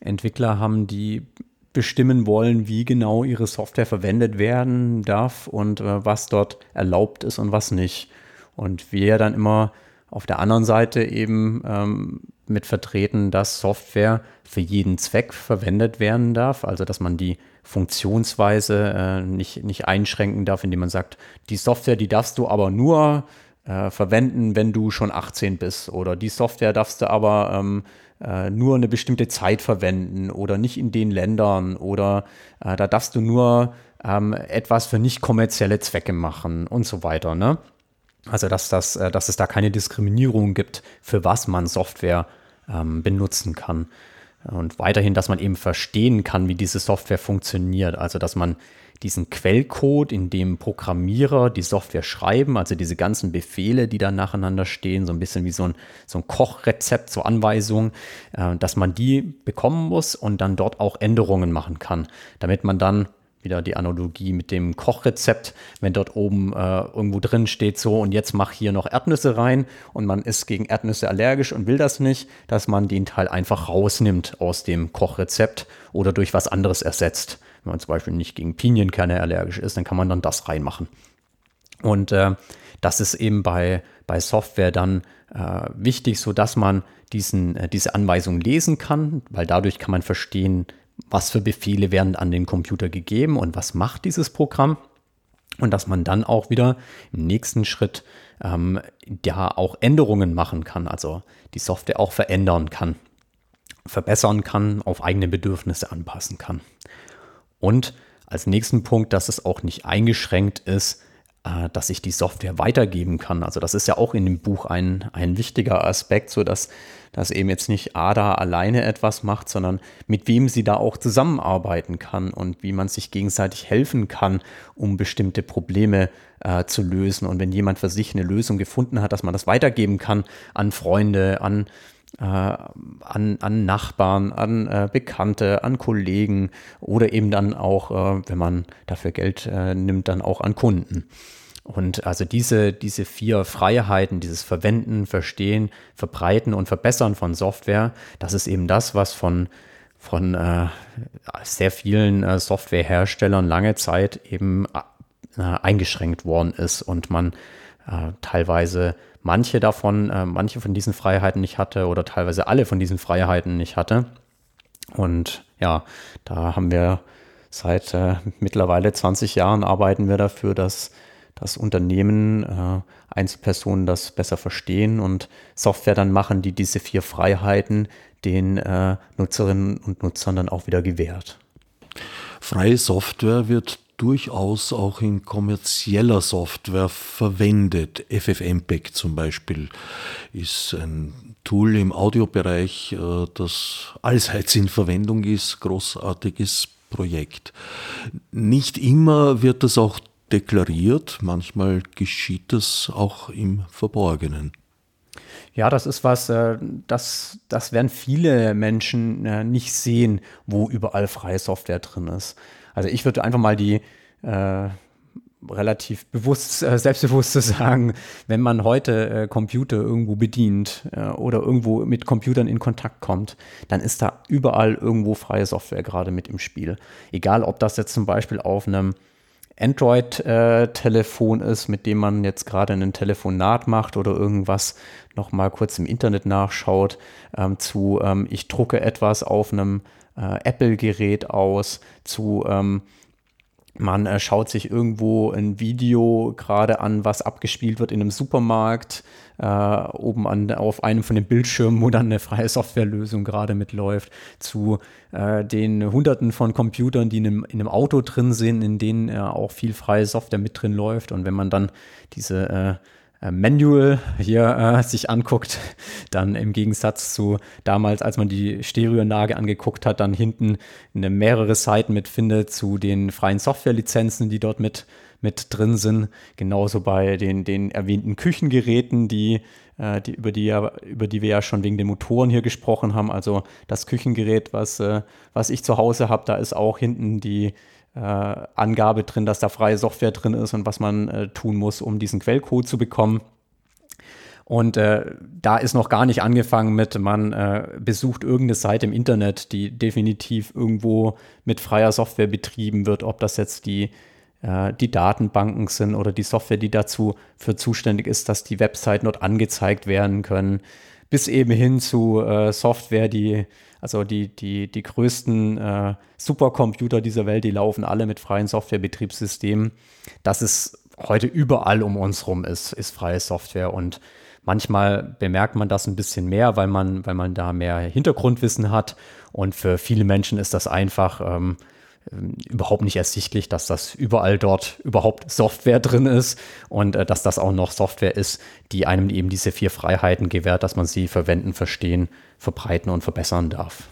Entwickler haben, die bestimmen wollen, wie genau ihre Software verwendet werden darf und äh, was dort erlaubt ist und was nicht. Und wir dann immer auf der anderen Seite eben ähm, mit vertreten, dass Software für jeden Zweck verwendet werden darf, also dass man die Funktionsweise äh, nicht, nicht einschränken darf, indem man sagt, die Software, die darfst du aber nur äh, verwenden, wenn du schon 18 bist oder die Software darfst du aber ähm, äh, nur eine bestimmte Zeit verwenden oder nicht in den Ländern oder äh, da darfst du nur ähm, etwas für nicht kommerzielle Zwecke machen und so weiter. Ne? Also dass, das, äh, dass es da keine Diskriminierung gibt, für was man Software ähm, benutzen kann. Und weiterhin, dass man eben verstehen kann, wie diese Software funktioniert. Also dass man diesen Quellcode, in dem Programmierer die Software schreiben, also diese ganzen Befehle, die da nacheinander stehen, so ein bisschen wie so ein, so ein Kochrezept, so Anweisungen, äh, dass man die bekommen muss und dann dort auch Änderungen machen kann, damit man dann wieder die Analogie mit dem Kochrezept, wenn dort oben äh, irgendwo drin steht so und jetzt mach hier noch Erdnüsse rein und man ist gegen Erdnüsse allergisch und will das nicht, dass man den Teil einfach rausnimmt aus dem Kochrezept oder durch was anderes ersetzt. Wenn man zum Beispiel nicht gegen Pinienkerne allergisch ist, dann kann man dann das reinmachen. Und äh, das ist eben bei, bei Software dann äh, wichtig, so dass man diesen, äh, diese Anweisung lesen kann, weil dadurch kann man verstehen, was für Befehle werden an den Computer gegeben und was macht dieses Programm. Und dass man dann auch wieder im nächsten Schritt ähm, ja auch Änderungen machen kann, also die Software auch verändern kann, verbessern kann, auf eigene Bedürfnisse anpassen kann. Und als nächsten Punkt, dass es auch nicht eingeschränkt ist, dass ich die Software weitergeben kann. Also das ist ja auch in dem Buch ein, ein wichtiger Aspekt, so dass, dass eben jetzt nicht Ada alleine etwas macht, sondern mit wem sie da auch zusammenarbeiten kann und wie man sich gegenseitig helfen kann, um bestimmte Probleme äh, zu lösen. Und wenn jemand für sich eine Lösung gefunden hat, dass man das weitergeben kann an Freunde, an äh, an, an Nachbarn, an äh, Bekannte, an Kollegen oder eben dann auch, äh, wenn man dafür Geld äh, nimmt, dann auch an Kunden. Und also diese, diese vier Freiheiten, dieses Verwenden, Verstehen, Verbreiten und Verbessern von Software, das ist eben das, was von, von äh, sehr vielen äh, Softwareherstellern lange Zeit eben eingeschränkt worden ist und man teilweise manche davon, äh, manche von diesen Freiheiten nicht hatte oder teilweise alle von diesen Freiheiten nicht hatte. Und ja, da haben wir seit äh, mittlerweile 20 Jahren arbeiten wir dafür, dass das Unternehmen, äh, Einzelpersonen das besser verstehen und Software dann machen, die diese vier Freiheiten den äh, Nutzerinnen und Nutzern dann auch wieder gewährt. Freie Software wird durchaus auch in kommerzieller Software verwendet. FFmpeg zum Beispiel ist ein Tool im Audiobereich, äh, das allseits in Verwendung ist, großartiges Projekt. Nicht immer wird das auch deklariert, manchmal geschieht das auch im Verborgenen. Ja, das ist was, äh, das, das werden viele Menschen äh, nicht sehen, wo überall freie Software drin ist. Also ich würde einfach mal die äh, relativ bewusst, äh, selbstbewusst zu [laughs] sagen, wenn man heute äh, Computer irgendwo bedient äh, oder irgendwo mit Computern in Kontakt kommt, dann ist da überall irgendwo freie Software gerade mit im Spiel. Egal, ob das jetzt zum Beispiel auf einem Android-Telefon ist, mit dem man jetzt gerade ein Telefonat macht oder irgendwas noch mal kurz im Internet nachschaut, ähm, zu ähm, ich drucke etwas auf einem äh, Apple-Gerät aus, zu ähm, man äh, schaut sich irgendwo ein Video gerade an, was abgespielt wird in einem Supermarkt, äh, oben an, auf einem von den Bildschirmen, wo dann eine freie Softwarelösung gerade mitläuft, zu äh, den Hunderten von Computern, die in einem, in einem, Auto drin sind, in denen äh, auch viel freie Software mit drin läuft. Und wenn man dann diese äh, Manual hier äh, sich anguckt, dann im Gegensatz zu damals, als man die Stereoanlage angeguckt hat, dann hinten eine mehrere Seiten mitfindet zu den freien Softwarelizenzen, die dort mit, mit drin sind. Genauso bei den, den erwähnten Küchengeräten, die, äh, die, über, die ja, über die wir ja schon wegen den Motoren hier gesprochen haben. Also das Küchengerät, was, äh, was ich zu Hause habe, da ist auch hinten die äh, Angabe drin, dass da freie Software drin ist und was man äh, tun muss, um diesen Quellcode zu bekommen. Und äh, da ist noch gar nicht angefangen mit, man äh, besucht irgendeine Seite im Internet, die definitiv irgendwo mit freier Software betrieben wird, ob das jetzt die, äh, die Datenbanken sind oder die Software, die dazu für zuständig ist, dass die Webseiten dort angezeigt werden können, bis eben hin zu äh, Software, die also die, die, die größten äh, Supercomputer dieser Welt, die laufen alle mit freien Softwarebetriebssystemen. Dass es heute überall um uns rum ist, ist freie Software. Und manchmal bemerkt man das ein bisschen mehr, weil man, weil man da mehr Hintergrundwissen hat. Und für viele Menschen ist das einfach ähm, überhaupt nicht ersichtlich, dass das überall dort überhaupt Software drin ist und äh, dass das auch noch Software ist, die einem eben diese vier Freiheiten gewährt, dass man sie verwenden, verstehen, verbreiten und verbessern darf.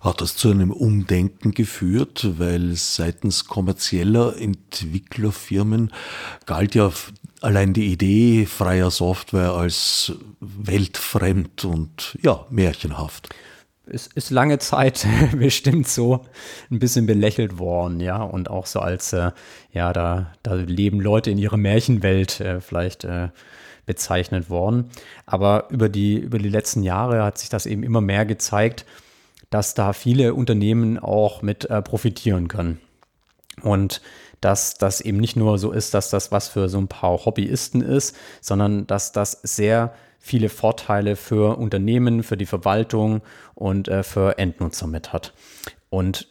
Hat das zu einem Umdenken geführt, weil seitens kommerzieller Entwicklerfirmen galt ja allein die Idee freier Software als weltfremd und ja, märchenhaft ist, ist lange Zeit [laughs] bestimmt so ein bisschen belächelt worden, ja, und auch so als, äh, ja, da, da leben Leute in ihrer Märchenwelt äh, vielleicht äh, bezeichnet worden. Aber über die, über die letzten Jahre hat sich das eben immer mehr gezeigt, dass da viele Unternehmen auch mit äh, profitieren können. Und dass das eben nicht nur so ist, dass das was für so ein paar Hobbyisten ist, sondern dass das sehr viele Vorteile für Unternehmen, für die Verwaltung und äh, für Endnutzer mit hat. Und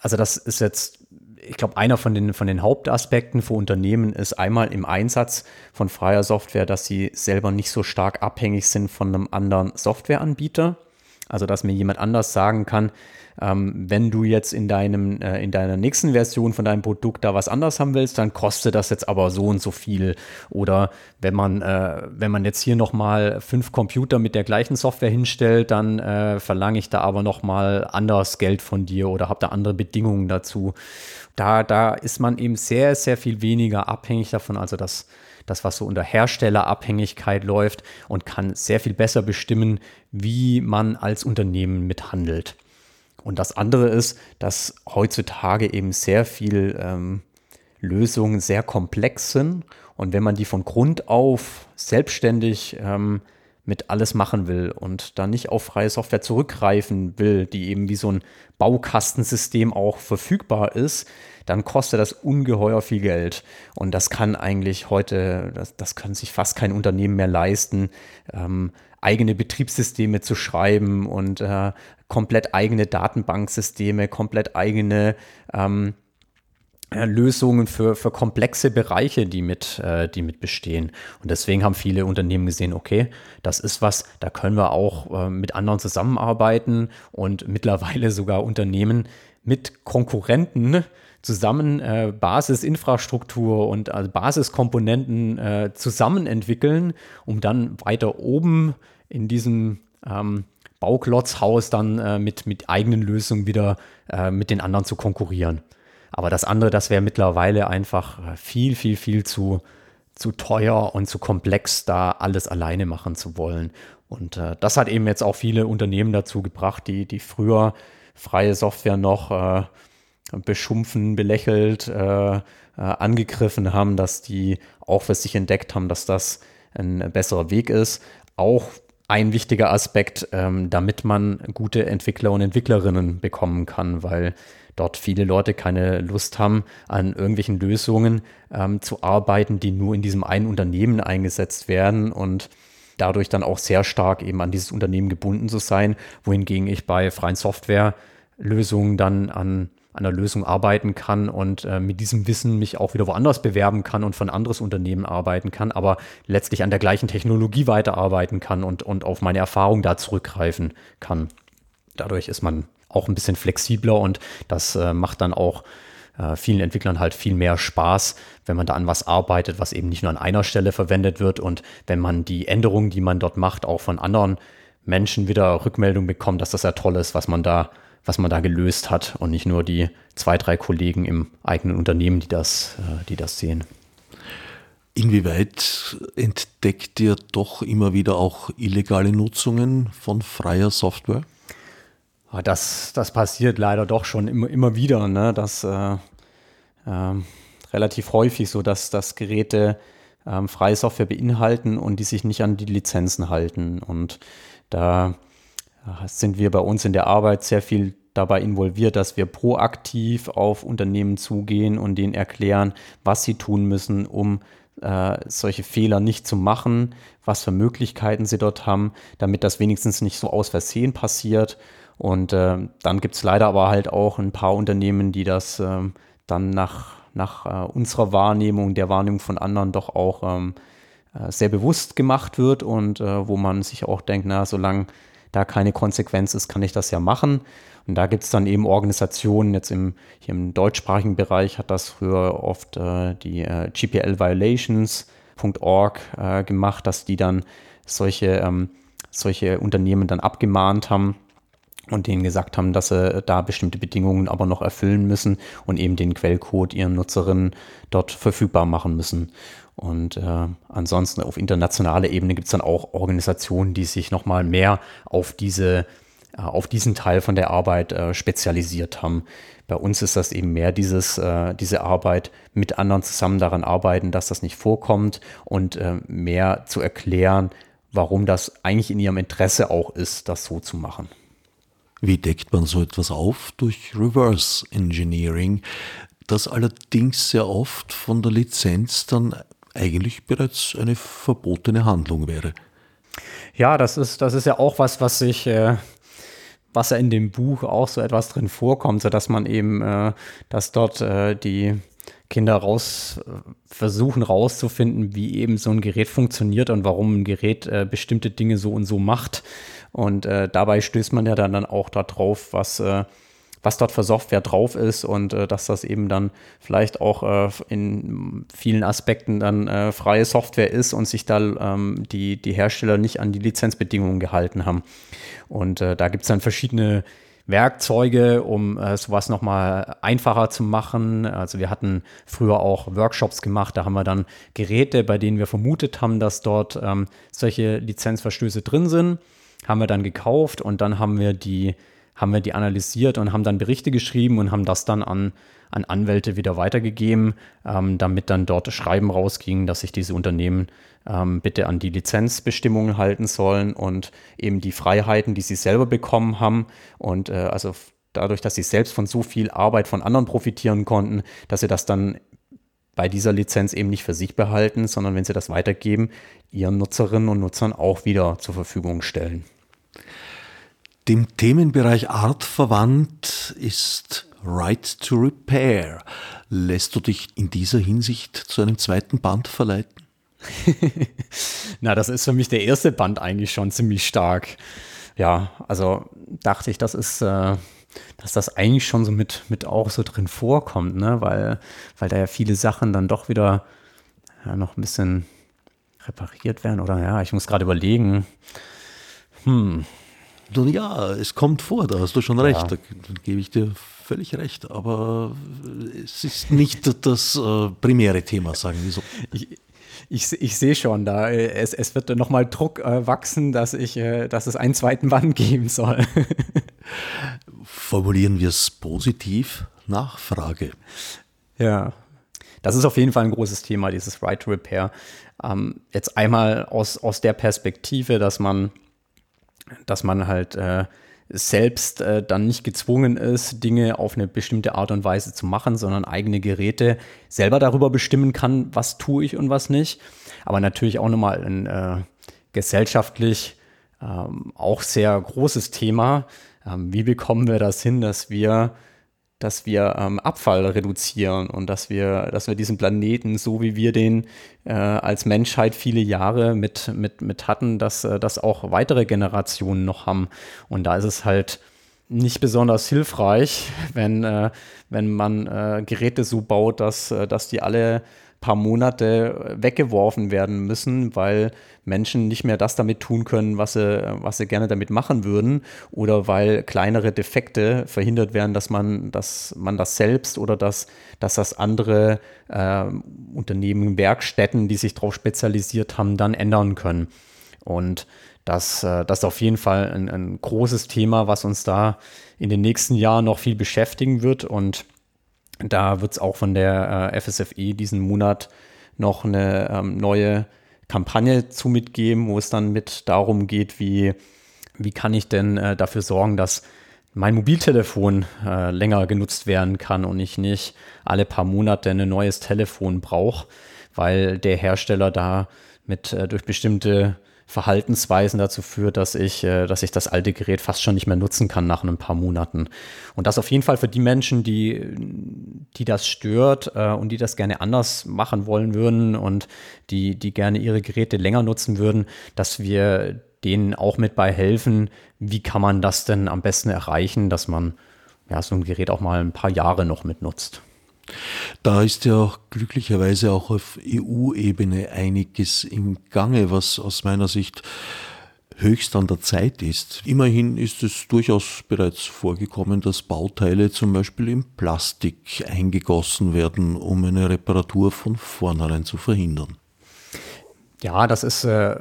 also das ist jetzt, ich glaube, einer von den, von den Hauptaspekten für Unternehmen ist einmal im Einsatz von freier Software, dass sie selber nicht so stark abhängig sind von einem anderen Softwareanbieter. Also dass mir jemand anders sagen kann, ähm, wenn du jetzt in, deinem, äh, in deiner nächsten Version von deinem Produkt da was anders haben willst, dann kostet das jetzt aber so und so viel. Oder wenn man, äh, wenn man jetzt hier nochmal fünf Computer mit der gleichen Software hinstellt, dann äh, verlange ich da aber nochmal anders Geld von dir oder habe da andere Bedingungen dazu. Da, da ist man eben sehr, sehr viel weniger abhängig davon. Also das das, was so unter Herstellerabhängigkeit läuft und kann sehr viel besser bestimmen, wie man als Unternehmen mithandelt. Und das andere ist, dass heutzutage eben sehr viel ähm, Lösungen sehr komplex sind. Und wenn man die von Grund auf selbstständig ähm, mit alles machen will und da nicht auf freie Software zurückgreifen will, die eben wie so ein Baukastensystem auch verfügbar ist, dann kostet das ungeheuer viel Geld. Und das kann eigentlich heute, das, das kann sich fast kein Unternehmen mehr leisten, ähm, eigene Betriebssysteme zu schreiben und äh, komplett eigene Datenbanksysteme, komplett eigene ähm, äh, Lösungen für, für komplexe Bereiche, die mit, äh, die mit bestehen. Und deswegen haben viele Unternehmen gesehen, okay, das ist was, da können wir auch äh, mit anderen zusammenarbeiten und mittlerweile sogar Unternehmen mit Konkurrenten zusammen äh, Basisinfrastruktur und also Basiskomponenten äh, zusammen entwickeln, um dann weiter oben in diesem ähm, Bauklotzhaus dann äh, mit, mit eigenen Lösungen wieder äh, mit den anderen zu konkurrieren. Aber das andere, das wäre mittlerweile einfach äh, viel, viel, viel zu, zu teuer und zu komplex, da alles alleine machen zu wollen. Und äh, das hat eben jetzt auch viele Unternehmen dazu gebracht, die, die früher freie Software noch äh, beschumpfen, belächelt, äh, angegriffen haben, dass die auch für sich entdeckt haben, dass das ein besserer Weg ist. Auch ein wichtiger Aspekt, ähm, damit man gute Entwickler und Entwicklerinnen bekommen kann, weil dort viele Leute keine Lust haben, an irgendwelchen Lösungen ähm, zu arbeiten, die nur in diesem einen Unternehmen eingesetzt werden und dadurch dann auch sehr stark eben an dieses Unternehmen gebunden zu sein, wohingegen ich bei freien Softwarelösungen dann an einer Lösung arbeiten kann und äh, mit diesem Wissen mich auch wieder woanders bewerben kann und von anderes Unternehmen arbeiten kann, aber letztlich an der gleichen Technologie weiterarbeiten kann und, und auf meine Erfahrung da zurückgreifen kann. Dadurch ist man auch ein bisschen flexibler und das äh, macht dann auch äh, vielen Entwicklern halt viel mehr Spaß, wenn man da an was arbeitet, was eben nicht nur an einer Stelle verwendet wird und wenn man die Änderungen, die man dort macht, auch von anderen Menschen wieder Rückmeldung bekommt, dass das ja toll ist, was man da, was man da gelöst hat und nicht nur die zwei, drei Kollegen im eigenen Unternehmen, die das, äh, die das sehen. Inwieweit entdeckt ihr doch immer wieder auch illegale Nutzungen von freier Software? Ah, das, das passiert leider doch schon immer, immer wieder. Ne? Das äh, äh, relativ häufig so, dass, dass Geräte ähm, freie Software beinhalten und die sich nicht an die Lizenzen halten. Und da äh, sind wir bei uns in der Arbeit sehr viel dabei involviert, dass wir proaktiv auf Unternehmen zugehen und denen erklären, was sie tun müssen, um äh, solche Fehler nicht zu machen, was für Möglichkeiten sie dort haben, damit das wenigstens nicht so aus Versehen passiert. Und äh, dann gibt es leider aber halt auch ein paar Unternehmen, die das äh, dann nach, nach äh, unserer Wahrnehmung, der Wahrnehmung von anderen doch auch ähm, äh, sehr bewusst gemacht wird und äh, wo man sich auch denkt, na, solange da keine Konsequenz ist, kann ich das ja machen. Und da gibt es dann eben Organisationen, jetzt im, hier im deutschsprachigen Bereich hat das früher oft äh, die äh, GPLviolations.org gemacht, dass die dann solche, ähm, solche Unternehmen dann abgemahnt haben und denen gesagt haben, dass sie da bestimmte Bedingungen aber noch erfüllen müssen und eben den Quellcode ihren Nutzerinnen dort verfügbar machen müssen. Und äh, ansonsten auf internationaler Ebene gibt es dann auch Organisationen, die sich nochmal mehr auf diese äh, auf diesen Teil von der Arbeit äh, spezialisiert haben. Bei uns ist das eben mehr dieses, äh, diese Arbeit mit anderen zusammen daran arbeiten, dass das nicht vorkommt und äh, mehr zu erklären, warum das eigentlich in ihrem Interesse auch ist, das so zu machen. Wie deckt man so etwas auf? Durch Reverse Engineering, das allerdings sehr oft von der Lizenz dann eigentlich bereits eine verbotene Handlung wäre. Ja, das ist, das ist ja auch was, was sich äh, was ja in dem Buch auch so etwas drin vorkommt, so dass man eben, äh, dass dort äh, die Kinder raus versuchen rauszufinden, wie eben so ein Gerät funktioniert und warum ein Gerät äh, bestimmte Dinge so und so macht. Und äh, dabei stößt man ja dann, dann auch darauf, was äh, was dort für Software drauf ist und äh, dass das eben dann vielleicht auch äh, in vielen Aspekten dann äh, freie Software ist und sich da ähm, die, die Hersteller nicht an die Lizenzbedingungen gehalten haben. Und da gibt es dann verschiedene Werkzeuge, um äh, sowas nochmal einfacher zu machen. Also wir hatten früher auch Workshops gemacht, da haben wir dann Geräte, bei denen wir vermutet haben, dass dort ähm, solche Lizenzverstöße drin sind, haben wir dann gekauft und dann haben wir die haben wir die analysiert und haben dann Berichte geschrieben und haben das dann an, an Anwälte wieder weitergegeben, ähm, damit dann dort Schreiben rausging, dass sich diese Unternehmen ähm, bitte an die Lizenzbestimmungen halten sollen und eben die Freiheiten, die sie selber bekommen haben und äh, also dadurch, dass sie selbst von so viel Arbeit von anderen profitieren konnten, dass sie das dann bei dieser Lizenz eben nicht für sich behalten, sondern wenn sie das weitergeben, ihren Nutzerinnen und Nutzern auch wieder zur Verfügung stellen. Dem Themenbereich Art verwandt ist Right to Repair. Lässt du dich in dieser Hinsicht zu einem zweiten Band verleiten? [laughs] Na, das ist für mich der erste Band eigentlich schon ziemlich stark. Ja, also dachte ich, das ist, äh, dass das eigentlich schon so mit, mit auch so drin vorkommt, ne? weil, weil da ja viele Sachen dann doch wieder ja, noch ein bisschen repariert werden. Oder ja, ich muss gerade überlegen. Hm, nun ja, es kommt vor, da hast du schon recht, ja. da, gebe ich dir völlig recht, aber es ist nicht das äh, primäre Thema, sagen wir so. Ich, ich, ich sehe schon, da es, es wird nochmal Druck äh, wachsen, dass ich, äh, dass es einen zweiten Band [laughs] geben soll. Formulieren wir es positiv? Nachfrage. Ja, das ist auf jeden Fall ein großes Thema, dieses Right to Repair. Ähm, jetzt einmal aus, aus der Perspektive, dass man dass man halt äh, selbst äh, dann nicht gezwungen ist, Dinge auf eine bestimmte Art und Weise zu machen, sondern eigene Geräte selber darüber bestimmen kann, was tue ich und was nicht. Aber natürlich auch nochmal ein äh, gesellschaftlich ähm, auch sehr großes Thema. Ähm, wie bekommen wir das hin, dass wir dass wir ähm, Abfall reduzieren und dass wir, dass wir diesen Planeten, so wie wir den äh, als Menschheit viele Jahre mit, mit, mit hatten, dass äh, das auch weitere Generationen noch haben. Und da ist es halt nicht besonders hilfreich, [laughs] wenn, äh, wenn man äh, Geräte so baut, dass, äh, dass die alle paar Monate weggeworfen werden müssen, weil Menschen nicht mehr das damit tun können, was sie, was sie gerne damit machen würden oder weil kleinere Defekte verhindert werden, dass man, dass man das selbst oder dass, dass das andere äh, Unternehmen, Werkstätten, die sich darauf spezialisiert haben, dann ändern können. Und das, äh, das ist auf jeden Fall ein, ein großes Thema, was uns da in den nächsten Jahren noch viel beschäftigen wird. Und da wird es auch von der äh, FSFE diesen Monat noch eine ähm, neue Kampagne zu mitgeben, wo es dann mit darum geht, wie, wie kann ich denn äh, dafür sorgen, dass mein Mobiltelefon äh, länger genutzt werden kann und ich nicht alle paar Monate ein neues Telefon brauche, weil der Hersteller da mit äh, durch bestimmte Verhaltensweisen dazu führt, dass ich, äh, dass ich das alte Gerät fast schon nicht mehr nutzen kann nach ein paar Monaten. Und das auf jeden Fall für die Menschen, die, die das stört äh, und die das gerne anders machen wollen würden und die, die gerne ihre Geräte länger nutzen würden, dass wir denen auch mit bei helfen, wie kann man das denn am besten erreichen, dass man ja, so ein Gerät auch mal ein paar Jahre noch mitnutzt. Da ist ja glücklicherweise auch auf EU-Ebene einiges im Gange, was aus meiner Sicht höchst an der Zeit ist. Immerhin ist es durchaus bereits vorgekommen, dass Bauteile zum Beispiel in Plastik eingegossen werden, um eine Reparatur von vornherein zu verhindern. Ja, das ist äh,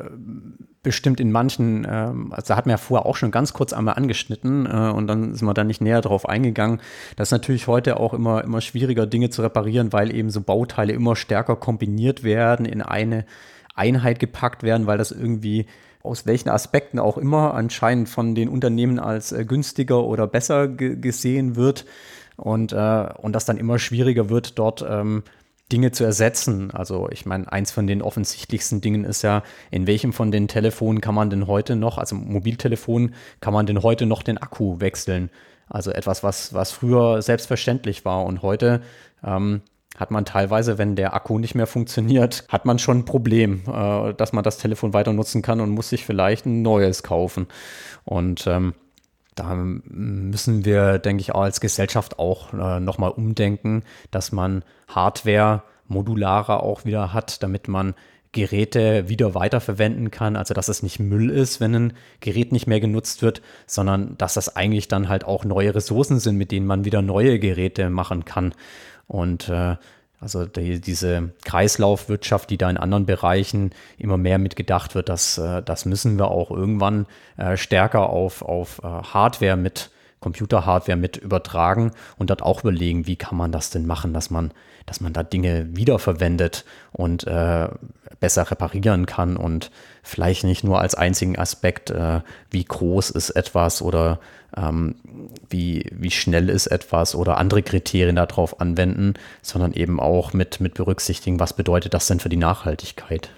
bestimmt in manchen, ähm, also da hat man ja vorher auch schon ganz kurz einmal angeschnitten äh, und dann sind wir da nicht näher drauf eingegangen. Das ist natürlich heute auch immer, immer schwieriger, Dinge zu reparieren, weil eben so Bauteile immer stärker kombiniert werden, in eine Einheit gepackt werden, weil das irgendwie aus welchen Aspekten auch immer anscheinend von den Unternehmen als äh, günstiger oder besser gesehen wird und, äh, und das dann immer schwieriger wird, dort ähm, Dinge zu ersetzen. Also ich meine, eins von den offensichtlichsten Dingen ist ja, in welchem von den Telefonen kann man denn heute noch, also Mobiltelefon, kann man denn heute noch den Akku wechseln? Also etwas, was, was früher selbstverständlich war und heute ähm, hat man teilweise, wenn der Akku nicht mehr funktioniert, hat man schon ein Problem, äh, dass man das Telefon weiter nutzen kann und muss sich vielleicht ein neues kaufen. Und ähm, da müssen wir, denke ich, auch als Gesellschaft auch äh, nochmal umdenken, dass man Hardware modularer auch wieder hat, damit man Geräte wieder weiterverwenden kann. Also dass es nicht Müll ist, wenn ein Gerät nicht mehr genutzt wird, sondern dass das eigentlich dann halt auch neue Ressourcen sind, mit denen man wieder neue Geräte machen kann. Und äh, also die, diese Kreislaufwirtschaft, die da in anderen Bereichen immer mehr mitgedacht wird, das, äh, das müssen wir auch irgendwann äh, stärker auf, auf äh, Hardware mit, Computerhardware mit übertragen und dort auch überlegen, wie kann man das denn machen, dass man, dass man da Dinge wiederverwendet und äh, besser reparieren kann und vielleicht nicht nur als einzigen Aspekt, äh, wie groß ist etwas oder ähm, wie, wie schnell ist etwas oder andere Kriterien darauf anwenden, sondern eben auch mit, mit berücksichtigen, was bedeutet das denn für die Nachhaltigkeit.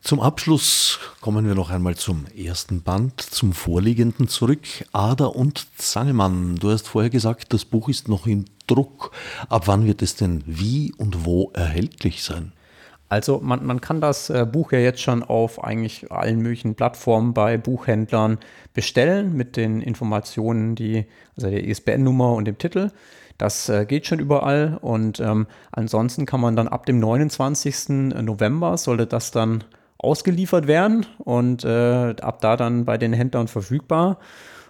Zum Abschluss kommen wir noch einmal zum ersten Band, zum vorliegenden zurück. Ader und Zangemann, du hast vorher gesagt, das Buch ist noch im Druck. Ab wann wird es denn wie und wo erhältlich sein? Also man, man kann das äh, Buch ja jetzt schon auf eigentlich allen möglichen Plattformen bei Buchhändlern bestellen mit den Informationen, die, also der ISBN-Nummer und dem Titel. Das äh, geht schon überall und ähm, ansonsten kann man dann ab dem 29. November sollte das dann ausgeliefert werden und äh, ab da dann bei den Händlern verfügbar.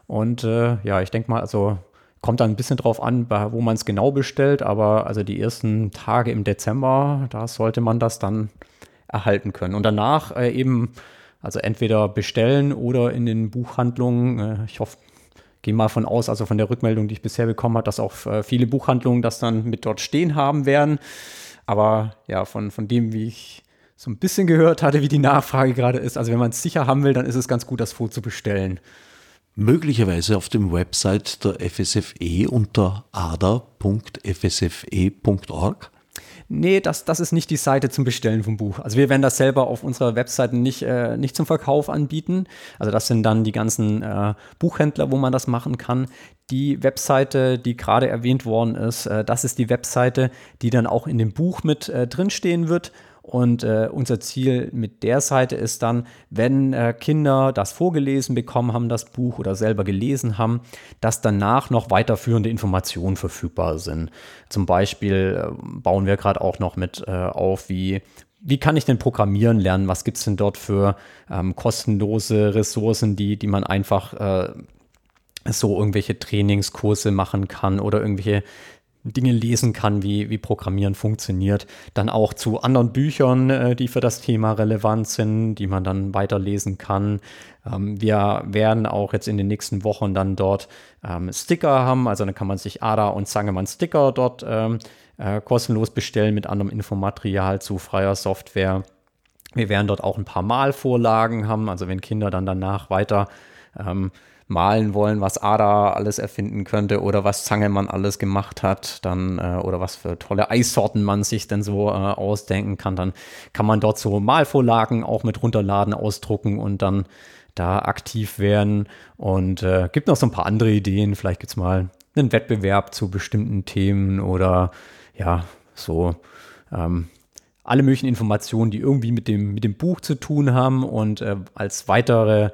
Und äh, ja, ich denke mal, also Kommt dann ein bisschen drauf an, wo man es genau bestellt, aber also die ersten Tage im Dezember, da sollte man das dann erhalten können. Und danach äh, eben, also entweder bestellen oder in den Buchhandlungen, äh, ich hoffe, gehe mal von aus, also von der Rückmeldung, die ich bisher bekommen habe, dass auch äh, viele Buchhandlungen das dann mit dort stehen haben werden. Aber ja, von, von dem, wie ich so ein bisschen gehört hatte, wie die Nachfrage gerade ist, also wenn man es sicher haben will, dann ist es ganz gut, das vorzubestellen möglicherweise auf dem Website der FSFE unter ada.fsfe.org? Nee, das, das ist nicht die Seite zum Bestellen vom Buch. Also wir werden das selber auf unserer Webseite nicht, äh, nicht zum Verkauf anbieten. Also das sind dann die ganzen äh, Buchhändler, wo man das machen kann. Die Webseite, die gerade erwähnt worden ist, äh, das ist die Webseite, die dann auch in dem Buch mit äh, drinstehen wird. Und äh, unser Ziel mit der Seite ist dann, wenn äh, Kinder das vorgelesen bekommen haben, das Buch oder selber gelesen haben, dass danach noch weiterführende Informationen verfügbar sind. Zum Beispiel äh, bauen wir gerade auch noch mit äh, auf, wie wie kann ich denn programmieren lernen? Was gibt es denn dort für ähm, kostenlose Ressourcen, die, die man einfach äh, so irgendwelche Trainingskurse machen kann oder irgendwelche Dinge lesen kann, wie, wie Programmieren funktioniert. Dann auch zu anderen Büchern, äh, die für das Thema relevant sind, die man dann weiterlesen kann. Ähm, wir werden auch jetzt in den nächsten Wochen dann dort ähm, Sticker haben. Also dann kann man sich ADA und Zangemann Sticker dort ähm, äh, kostenlos bestellen mit anderem Infomaterial zu freier Software. Wir werden dort auch ein paar Malvorlagen haben. Also wenn Kinder dann danach weiter ähm, malen wollen, was Ada alles erfinden könnte oder was Zangemann alles gemacht hat, dann äh, oder was für tolle Eissorten man sich denn so äh, ausdenken kann, dann kann man dort so Malvorlagen auch mit runterladen, ausdrucken und dann da aktiv werden. Und äh, gibt noch so ein paar andere Ideen. Vielleicht gibt es mal einen Wettbewerb zu bestimmten Themen oder ja, so ähm, alle möglichen Informationen, die irgendwie mit dem, mit dem Buch zu tun haben und äh, als weitere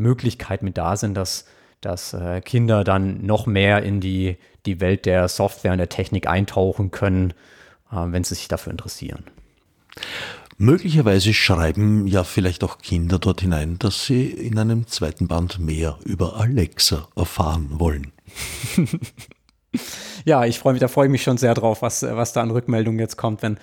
Möglichkeit mit da sind, dass, dass äh, Kinder dann noch mehr in die, die Welt der Software und der Technik eintauchen können, äh, wenn sie sich dafür interessieren. Möglicherweise schreiben ja vielleicht auch Kinder dort hinein, dass sie in einem zweiten Band mehr über Alexa erfahren wollen. [laughs] ja, ich freue mich, da freue ich mich schon sehr drauf, was, was da an Rückmeldungen jetzt kommt, wenn,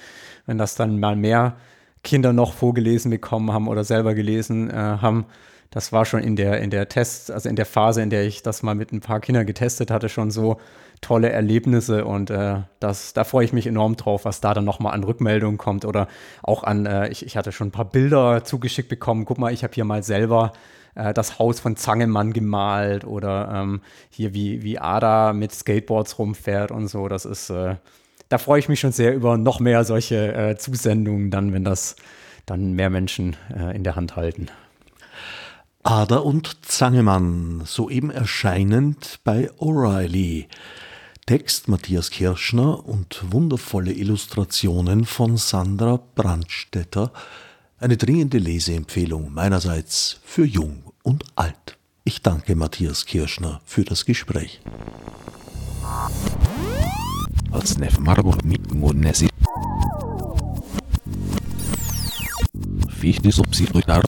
wenn das dann mal mehr Kinder noch vorgelesen bekommen haben oder selber gelesen äh, haben das war schon in der, in der Test, also in der Phase, in der ich das mal mit ein paar Kindern getestet hatte, schon so tolle Erlebnisse und äh, das, da freue ich mich enorm drauf, was da dann nochmal an Rückmeldungen kommt oder auch an, äh, ich, ich hatte schon ein paar Bilder zugeschickt bekommen. Guck mal, ich habe hier mal selber äh, das Haus von Zangemann gemalt oder ähm, hier wie, wie Ada mit Skateboards rumfährt und so. Das ist, äh, da freue ich mich schon sehr über noch mehr solche äh, Zusendungen dann, wenn das dann mehr Menschen äh, in der Hand halten. Ader und Zangemann, soeben erscheinend bei O'Reilly. Text Matthias Kirschner und wundervolle Illustrationen von Sandra Brandstetter. Eine dringende Leseempfehlung meinerseits für Jung und Alt. Ich danke Matthias Kirschner für das Gespräch. Fichte subsidiar